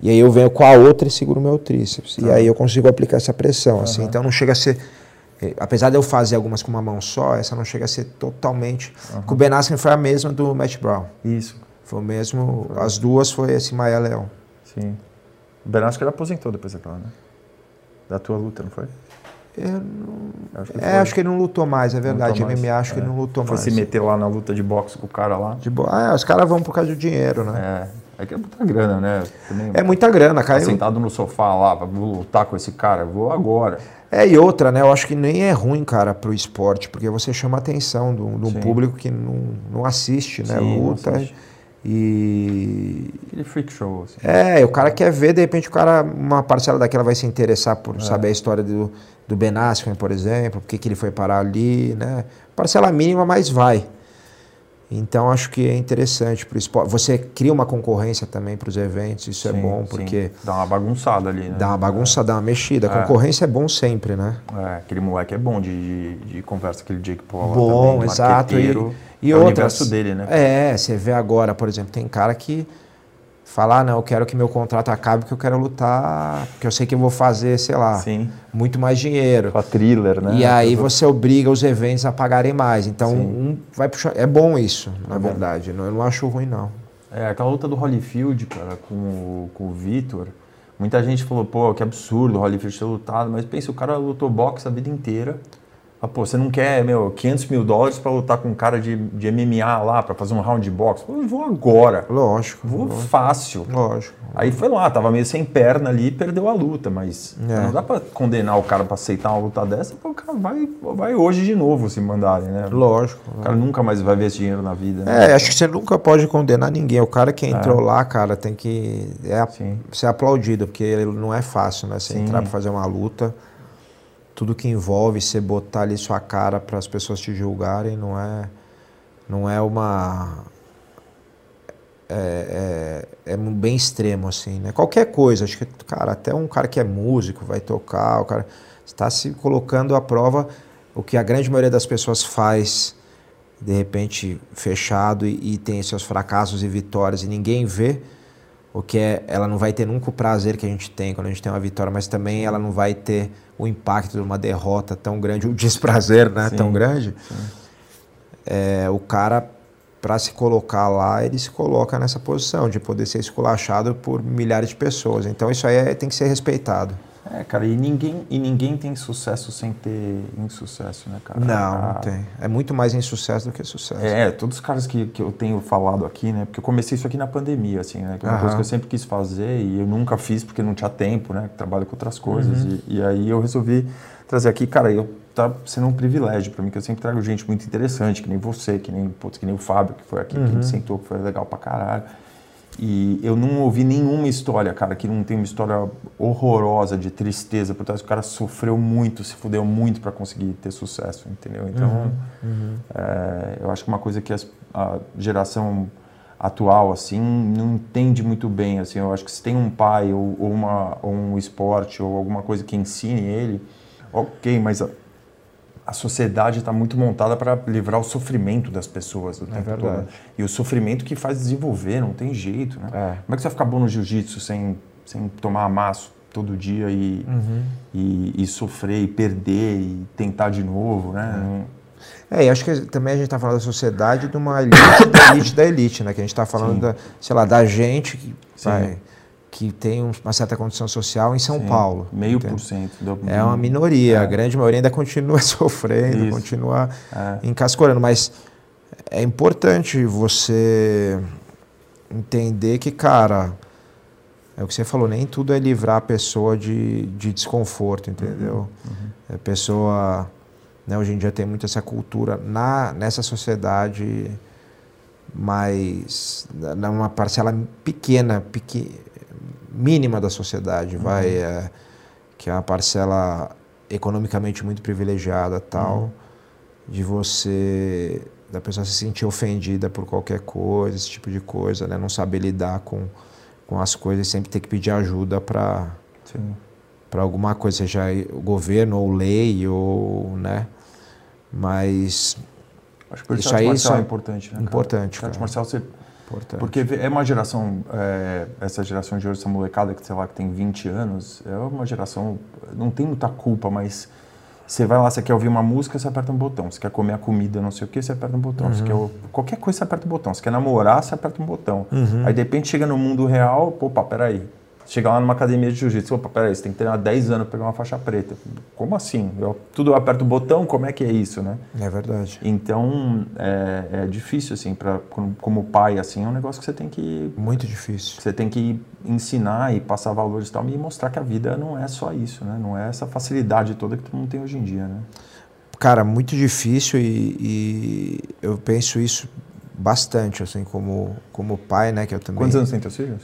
E aí eu venho com a outra e seguro meu tríceps. E tá. aí eu consigo aplicar essa pressão, assim. Então não chega a ser apesar de eu fazer algumas com uma mão só, essa não chega a ser totalmente. Uhum. Com o Ben Askren foi a mesma do Matt Brown. Isso. Foi o mesmo. As duas foi esse Maia Leão. Sim. O Ben Askren aposentou depois daquela, né? Da tua luta, não foi? Eu não... acho, que é, acho que ele não lutou mais, é verdade. Mais. MMA acho é. que ele não lutou foi mais. Foi se meter lá na luta de boxe com o cara lá. De bo... Ah, os caras vão por causa do dinheiro, né? É. É que é muita grana, né? Também, é muita grana, cara. Tá sentado no sofá lá, vou lutar com esse cara, vou agora. É, e outra, né? Eu acho que nem é ruim, cara, pro esporte, porque você chama a atenção de um público que não, não assiste, né? Sim, Luta. Assiste. E. Aquele freak show. Assim. É, o cara quer ver, de repente o cara, uma parcela daquela vai se interessar por é. saber a história do, do Ben Askren, por exemplo, por que ele foi parar ali, né? Parcela mínima, mas vai. Então acho que é interessante para o esporte. Você cria uma concorrência também para os eventos, isso é sim, é bom porque. Sim. Dá uma bagunçada ali, né? Dá uma bagunçada, é. dá uma mexida. A é. concorrência é bom sempre, né? É, aquele moleque é bom de, de, de conversa, aquele Jake Paul. Bom, também, exato. E, e é outras. O dele, né? É, você vê agora, por exemplo, tem cara que falar, não, eu quero que meu contrato acabe porque eu quero lutar, porque eu sei que eu vou fazer, sei lá, Sim. muito mais dinheiro. Com a thriller, né? E aí você obriga os eventos a pagarem mais. Então, Sim. um vai puxar. É bom isso, na é verdade. Bom. Eu não acho ruim, não. É, aquela luta do Holyfield, cara, com, com o Vitor. Muita gente falou, pô, que absurdo o Holyfield ter lutado, mas pensa, o cara lutou boxe a vida inteira. Pô, você não quer, meu, 500 mil dólares para lutar com um cara de, de MMA lá, para fazer um round de boxe? Eu vou agora. Lógico. Vou lógico. fácil. Lógico. Aí foi lá, tava meio sem perna ali e perdeu a luta, mas É. não dá para condenar o cara para aceitar uma luta dessa, porque o cara vai, vai hoje de novo se mandarem, né? Lógico. O cara nunca mais vai ver esse dinheiro na vida. né? É, acho que você nunca pode condenar ninguém. O cara que entrou lá, cara, tem que é, Sim. ser aplaudido, porque ele não é fácil, né? Você Sim. entrar pra fazer uma luta, tudo que envolve você botar ali sua cara para as pessoas te julgarem, não é, não é uma é, é, é bem extremo assim, né? Qualquer coisa, acho que cara, até um cara que é músico vai tocar, o cara está se colocando à prova o que a grande maioria das pessoas faz de repente fechado e, e tem seus fracassos e vitórias e ninguém vê o que é ela não vai ter nunca o prazer que a gente tem quando a gente tem uma vitória mas também ela não vai ter o impacto de uma derrota tão grande o desprazer né Sim, tão grande é, o cara para se colocar lá ele se coloca nessa posição de poder ser esculachado por milhares de pessoas. Então isso aí é- tem que ser respeitado É, cara, e ninguém, e ninguém tem sucesso sem ter insucesso, né, cara? não Ah, não tem é muito mais insucesso do que sucesso É, todos os caras que, que eu tenho falado aqui, né? Porque eu comecei isso aqui na pandemia, assim, né? Que é uma Aham. coisa que eu sempre quis fazer e eu nunca fiz porque não tinha tempo, né? Trabalho com outras coisas. Uhum. E, e aí eu resolvi trazer aqui, cara, eu tá sendo um privilégio para mim, que eu sempre trago gente muito interessante, que nem você, que nem, putz, que nem o Fábio, que foi aqui, que Uhum. gente sentou, que foi legal pra caralho. E eu não ouvi nenhuma história, cara, que não tem uma história horrorosa de tristeza por trás. O cara sofreu muito, se fudeu muito para conseguir ter sucesso, entendeu? Então, é, eu acho que uma coisa que as- a geração atual assim não entende muito bem assim eu acho que se tem um pai ou, ou uma ou um esporte ou alguma coisa que ensine ele ok mas a, a sociedade está muito montada para livrar o sofrimento das pessoas o tempo verdade. todo e o sofrimento que faz desenvolver não tem jeito né É. como é que você vai ficar bom no jiu-jitsu sem sem tomar amasso todo dia e, e, e sofrer e perder e tentar de novo né Não- É, e acho que também a gente está falando da sociedade de uma elite da elite da elite, né? Que a gente está falando, Sim. da, sei lá, da gente que, vai, que tem um- uma certa condição social em São Sim, Paulo. meio entende? por cento do- É uma minoria, É. a grande maioria ainda continua sofrendo, Isso. continua É. encascorando, mas é importante você entender que, cara, é o que você falou, nem tudo é livrar a pessoa de, de desconforto, entendeu? A pessoa, né, hoje em dia tem muito essa cultura na, nessa sociedade mais, numa parcela pequena, pequi, mínima da sociedade, vai, é, que é uma parcela economicamente muito privilegiada tal, de você, da pessoa se sentir ofendida por qualquer coisa, esse tipo de coisa, né, não saber lidar com, com as coisas, sempre ter que pedir ajuda para para alguma coisa, seja o governo ou lei ou, né? Mas Acho que por Isso aí é importante, né? cara? importante, Arte cara. marcial você importante. Porque é uma geração, é, essa geração de hoje, essa molecada que, sei lá, que tem 20 anos, é uma geração, não tem muita culpa, mas você vai lá, você quer ouvir uma música, você aperta um botão. Você quer comer a comida, não sei o que, você aperta um botão. Você quer, qualquer coisa, você aperta um botão. Você quer namorar, você aperta um botão. Aí, de repente, chega no mundo real, opa, peraí. Chega lá numa academia de jiu-jitsu, opa, peraí, você tem que treinar 10 anos para pegar uma faixa preta. Como assim? Eu, tudo eu aperto o botão, como é que é isso, né? É verdade. Então, é, é difícil, assim, pra, como, como pai, assim, é um negócio que você tem que Muito difícil. você tem que ensinar e passar valores e tal, e mostrar que a vida não é só isso, né? Não é essa facilidade toda que todo mundo tem hoje em dia, né? Cara, muito difícil e, e eu penso isso bastante, assim, como, como pai, né? Que eu também. Quantos anos tem teus filhos?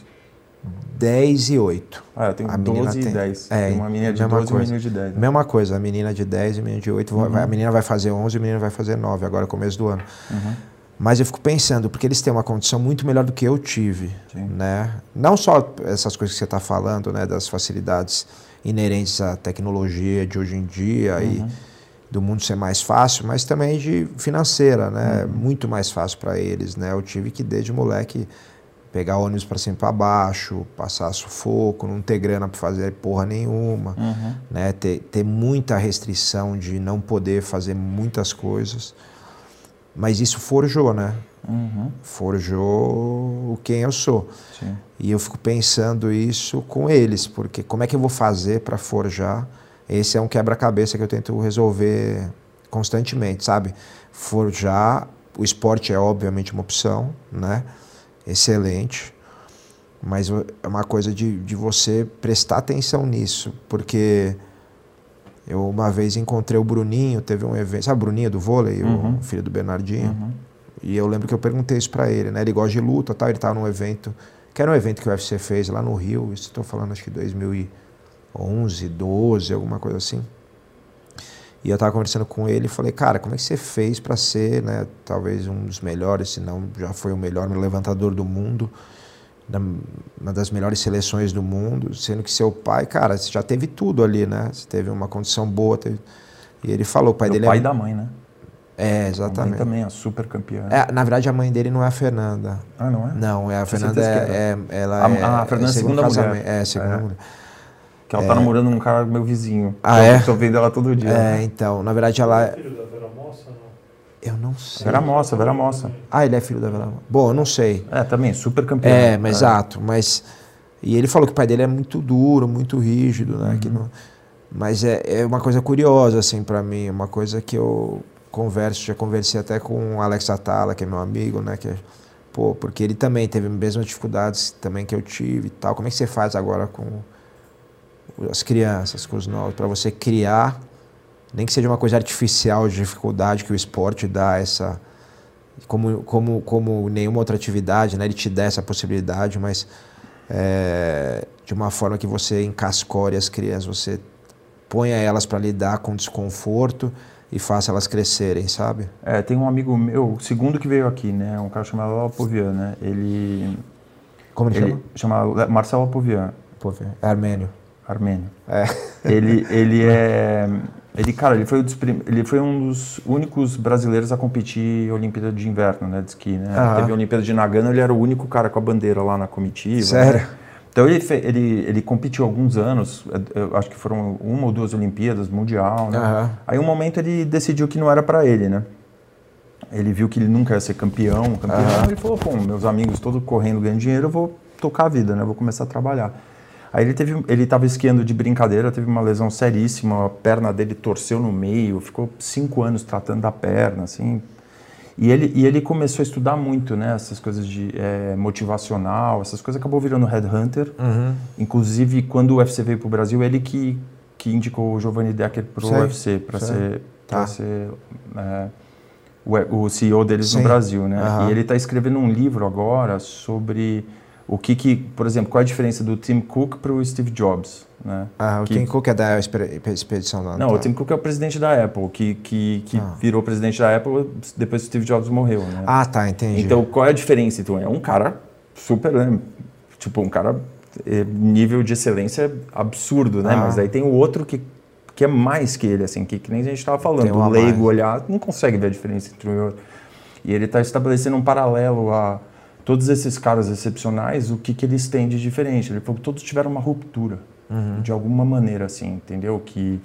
10 e 8. Ah, eu tenho A menina 12 e tem- 10. é, uma menina de mesma 12 e um coisa. menino de 10. né? Mesma coisa, a menina de 10 e a menina de 8. vai- Uhum. vai- a menina vai fazer 11 e o menino vai fazer 9, agora começo do ano. Uhum. Mas eu fico pensando, porque eles têm uma condição muito melhor do que eu tive, Sim. né? Não só essas coisas que você está falando, né, das facilidades inerentes à tecnologia de hoje em dia Uhum. e do mundo ser mais fácil, mas também de financeira, né? Uhum. Muito mais fácil para eles, né? Eu tive que desde moleque pegar ônibus para cima para baixo, passar sufoco, não ter grana para fazer porra nenhuma, Uhum. né? Ter, ter muita restrição de não poder fazer muitas coisas. Mas isso forjou, né? Uhum. Forjou quem eu sou. Sim. E eu fico pensando isso com eles, porque como é que eu vou fazer para forjar? Esse é um quebra-cabeça que eu tento resolver constantemente, sabe? Forjar, o esporte é obviamente uma opção, né? Excelente. Mas é uma coisa de, de você prestar atenção nisso, porque eu uma vez encontrei o Bruninho, teve um evento, sabe o Bruninho do vôlei, uhum. o filho do Bernardinho? Uhum. E eu lembro que eu perguntei isso para ele, né? Ele gosta de luta, tal, ele estava num evento, que era um evento que o UFC fez lá no Rio, isso estou falando acho que 2011, 12, alguma coisa assim. E eu estava conversando com ele e falei, cara, como é que você fez para ser, né, talvez um dos melhores, se não já foi o melhor levantador do mundo, uma das melhores seleções do mundo, sendo que seu pai, cara, você já teve tudo ali, né? Você teve uma condição boa, teve... e ele falou, o pai Meu dele pai é... da mãe, né? É, exatamente. A mãe também é super campeã. É, na verdade, a mãe dele não é a Fernanda. Ah, não é? Não, é a Fernanda é, é, ela a, é, a Fernanda é segunda mulher. É, segunda é. mulher. Que ela tá namorando um cara meu vizinho. Ah, é? Tô vendo ela todo dia. É, né? então, na verdade ela é filho da Vera Mossa, não? Eu não sei. Vera Mossa, Vera Mossa. Ah, ele é filho da Vera Mossa. Bom, eu não sei. É, também, super campeão. É, mas exato, mas e ele falou que o pai dele é muito duro, muito rígido, né? Uhum. Que não, mas é, é uma coisa curiosa, assim, para mim, uma coisa que eu converso, já conversei até com o Alex Atala, que é meu amigo, né? Que é, pô, porque ele também teve as mesmas dificuldades também que eu tive e tal. Como é que você faz agora com as crianças, com os novos, para você criar, nem que seja uma coisa artificial de dificuldade que o esporte dá essa como, como, como nenhuma outra atividade, né? Ele te dá essa possibilidade, mas é, de uma forma que você encascore as crianças, você ponha elas para lidar com desconforto e faça elas crescerem, sabe? É, tem um amigo meu, o segundo que veio aqui, né? Um cara chamado Lapovian, né? Ele. Como ele, ele chama? chama Marcelo Lapovian. É armênio. Armênio. É. Ele, ele é. Ele, cara, ele foi, ele foi um dos únicos brasileiros a competir em Olimpíada de Inverno, né, de esqui, né? Uhum. Teve a Olimpíada de Nagano, ele era o único cara com a bandeira lá na comitiva. Sério? Né? Então ele, ele, ele competiu alguns anos, eu acho que foram uma ou duas Olimpíadas, Mundial, né? Uhum. Aí um momento ele decidiu que não era para ele, né? Ele viu que ele nunca ia ser campeão, campeão, uhum. ele falou, pô, meus amigos todos correndo, ganhando dinheiro, eu vou tocar a vida, né? Eu vou começar a trabalhar. Aí ele teve, ele estava esquiando de brincadeira, teve uma lesão seríssima, a perna dele torceu no meio, ficou cinco anos tratando da perna, assim. E ele, e ele começou a estudar muito, né, essas coisas de é, motivacional, essas coisas, acabou virando headhunter. Uhum. Inclusive, quando o UFC veio para o Brasil, ele que, que indicou o Giovanni Decker para o UFC, para ser, tá. ser é, o, o, CEO deles Sim. no Brasil, né? Uhum. E ele está escrevendo um livro agora sobre o que, que, por exemplo, qual é a diferença do Tim Cook para o Steve Jobs? Né? Ah, o que, Tim Cook é da expedição da Não, tá. o Tim Cook é o presidente da Apple, que, que, que ah. virou presidente da Apple depois que o Steve Jobs morreu. Né? Ah, tá, entendi. Então, qual é a diferença? Então, é um cara super, né? tipo, um cara é, nível de excelência absurdo, né? Ah. Mas aí tem o outro que, que é mais que ele, assim, que, que nem a gente estava falando. O leigo olhar não consegue ver a diferença entre um e outro. E ele está estabelecendo um paralelo a todos esses caras excepcionais, o que, que eles têm de diferente? Ele falou que todos tiveram uma ruptura, uhum. de alguma maneira, assim, entendeu? Que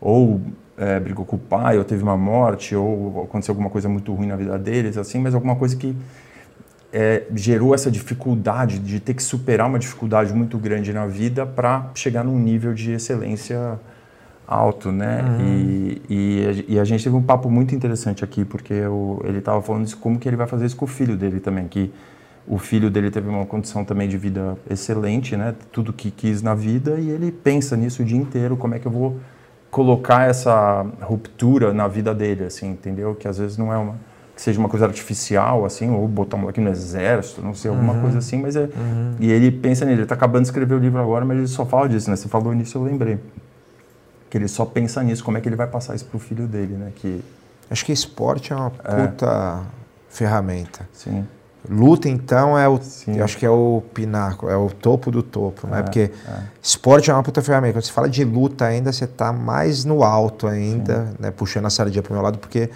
ou é, brigou com o pai, ou teve uma morte, ou aconteceu alguma coisa muito ruim na vida deles, assim, mas alguma coisa que é, gerou essa dificuldade de ter que superar uma dificuldade muito grande na vida para chegar num nível de excelência alto, né? Uhum. E, e, e, a gente teve um papo muito interessante aqui, porque eu, ele estava falando de como que ele vai fazer isso com o filho dele também, que o filho dele teve uma condição também de vida excelente, né? Tudo que quis na vida e ele pensa nisso o dia inteiro, como é que eu vou colocar essa ruptura na vida dele, assim, entendeu? Que às vezes não é uma que seja uma coisa artificial, assim, ou botar um moleque no exército, não sei, alguma uhum. coisa assim, mas é... Uhum. E ele pensa nele, ele está acabando de escrever o livro agora, mas ele só fala disso, né? Você falou nisso, eu lembrei. Que ele só pensa nisso, como é que ele vai passar isso pro filho dele, né? Que... Acho que esporte é uma puta é. ferramenta. Sim. Luta, então, é o, eu acho que é o pináculo, é o topo do topo, né? É, Porque é. esporte é uma puta ferramenta. Quando você fala de luta ainda, você está mais no alto ainda, né? puxando a sardinha para o meu lado, porque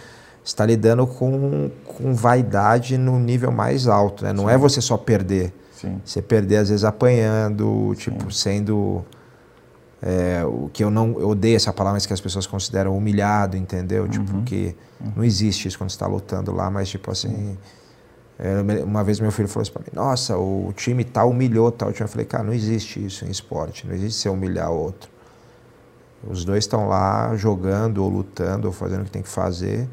está lidando com, com vaidade no nível mais alto, né? Não é Sim. é você só perder. Sim. Você perder, às vezes, apanhando, tipo, sendo... É, o que eu não eu odeio essa palavra, mas que as pessoas consideram humilhado, entendeu? Tipo, uhum. que uhum. não existe isso quando você está lutando lá, mas tipo assim... uma vez meu filho falou isso pra mim, nossa, o time tal humilhou tal. Eu falei, cara, não existe isso em esporte, não existe você humilhar o outro. Os dois estão lá jogando ou lutando ou fazendo o que tem que fazer.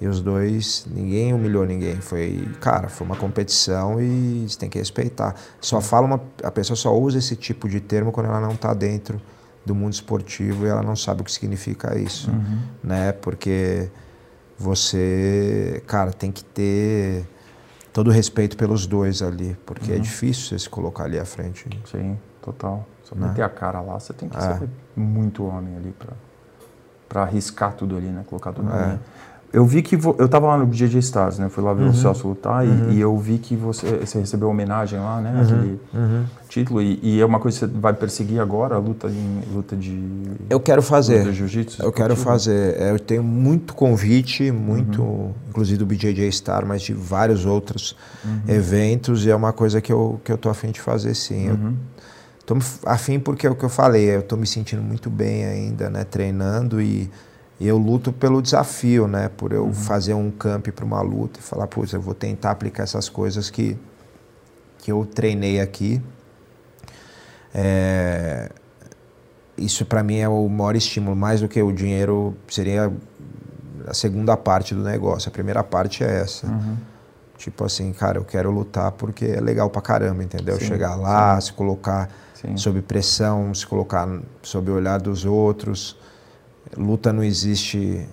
E os dois, ninguém humilhou ninguém. Foi, cara, foi uma competição e você tem que respeitar. Só fala uma, a pessoa só usa esse tipo de termo quando ela não está dentro do mundo esportivo e ela não sabe o que significa isso, uhum. né? Porque você, cara, tem que ter todo respeito pelos dois ali, porque é uhum. é difícil você se colocar ali à frente. Sim, total. Só né? meter a cara lá, você tem que é. ser muito homem ali para arriscar tudo ali, né? Colocar tudo é. ali. Eu vi que vo... eu estava lá no BJJ Stars, né? Fui lá ver uhum. o Celso lutar uhum. e, e, eu vi que você, você recebeu homenagem lá, né? Uhum. Aquele uhum. título e, e, é uma coisa que você vai perseguir agora, a luta em luta de Eu quero fazer. Luta de jiu-jitsu. Eu quero fazer. É, eu tenho muito convite, muito, uhum. inclusive do BJJ Star, mas de vários outros uhum. eventos e é uma coisa que eu que eu tô afim de fazer sim. Eu tô afim porque é o que eu falei, eu tô me sentindo muito bem ainda, né? Treinando e e eu luto pelo desafio, né? Por eu uhum. fazer um camp para uma luta e falar, putz, eu vou tentar aplicar essas coisas que, que eu treinei aqui. É, isso para mim é o maior estímulo, mais do que o dinheiro seria a segunda parte do negócio. A primeira parte é essa. Uhum. Tipo assim, cara, eu quero lutar porque é legal pra caramba, entendeu? Sim, Chegar lá, sim. se colocar sim. sob pressão, se colocar sob o olhar dos outros. Luta não existe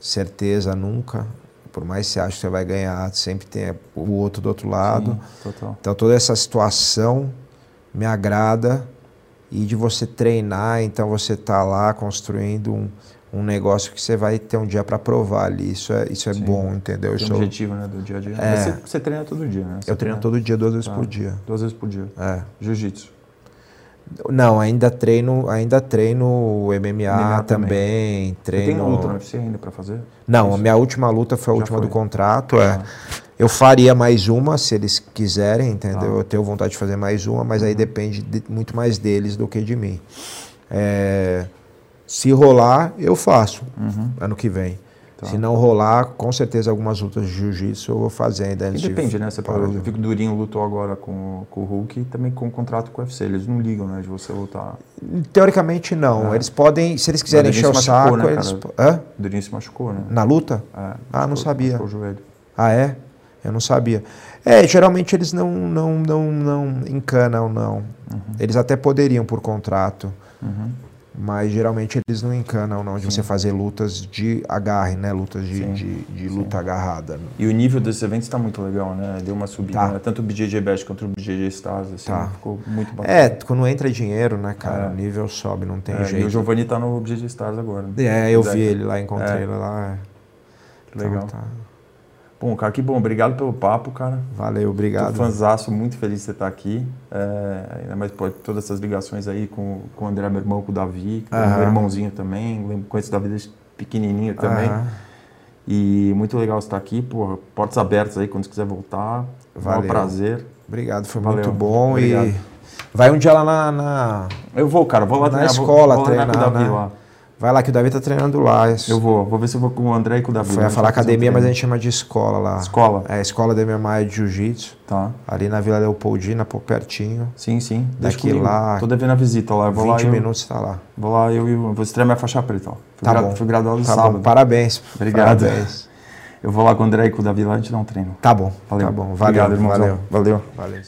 certeza nunca. Por mais que você ache que você vai ganhar, sempre tem o outro do outro lado. Sim, então toda essa situação me agrada e de você treinar, então você está lá construindo um, um negócio que você vai ter um dia para provar ali. Isso é, isso é bom, entendeu? Tem isso um objetivo né, do dia a dia. É. Você, você, treina todo dia, né? Você eu treino todo dia, duas vezes por dia. Duas vezes por dia. É. Jiu-jitsu. Não, ainda treino, ainda treino MMA, MMA também. também. Treino... Você tem luta no UFC ainda para fazer? Não, a minha última luta foi a Já última foi. do contrato. É. Ah. Eu faria mais uma se eles quiserem, entendeu? Ah. Eu tenho vontade de fazer mais uma, mas uhum. aí depende de, muito mais deles do que de mim. É, se rolar, eu faço uhum. ano que vem. Tá. Se não rolar, com certeza algumas lutas de jiu-jitsu eu vou fazer ainda. Antes depende, de... né? Você pode, eu vi que o Durinho lutou agora com, com o Hulk e também com o contrato com o UFC. Eles não ligam, né? De você lutar. Teoricamente não. É. Eles podem, se eles quiserem encher o saco. Né, eles... Hã? O Durinho se machucou, né? Na luta? É, ah, não sabia. o joelho. Ah, é? Eu não sabia. É, geralmente eles não, não, não, não encanam, não. Uhum. Eles até poderiam por contrato. Uhum. Mas geralmente eles não encanam não de sim. você fazer lutas de agarre, né? Lutas de, de, de, luta agarrada. E o nível desses eventos está muito legal, né? Deu uma subida, tá. né? Tanto o BJJ quanto o BJJ Stars, assim, tá. ficou muito bacana. É, quando entra dinheiro, né, cara? É. O nível sobe, não tem é, jeito. E o Giovanni tá no BJJ Stars agora. É, eu vi ele lá, encontrei é. ele lá. Que legal. Então, tá. Bom, cara, que bom. Obrigado pelo papo, cara. Valeu, obrigado. Tô fanzaço, muito feliz de você estar aqui. É, ainda mais por todas essas ligações aí com, com o André, meu irmão, com o Davi, com o meu irmãozinho também. Conheço o Davi desde pequenininho também. E muito legal estar aqui, pô, portas abertas aí quando você quiser voltar. Valeu. um prazer. Obrigado, foi Valeu. muito bom Obrigado. e vai um dia lá na, na... Eu vou, cara, vou lá na treinar, escola vou, vou treinar, com o Davi né? lá. Vai lá que o Davi tá treinando lá. Eu vou, vou ver se eu vou com o André e com o Davi. Foi a falar academia, mas a gente chama de escola lá. Escola? É, escola de MMA de Jiu-Jitsu. Tá. Ali na Vila Leopoldina, por pertinho. Sim, sim. Daqui lá. Tô devendo a visita lá. Eu vou 20 lá, minutos eu, tá lá. Vou lá, eu, eu vou estrear minha faixa preta. Ó. Fui tá gra, bom. Fui graduado tá sábado. Bom. Parabéns. Obrigado. Parabéns. Eu vou lá com o André e com o Davi lá, a gente dá um treino. Tá bom. Valeu. Tá bom. Valeu, Obrigado, Valeu. Valeu. Valeu.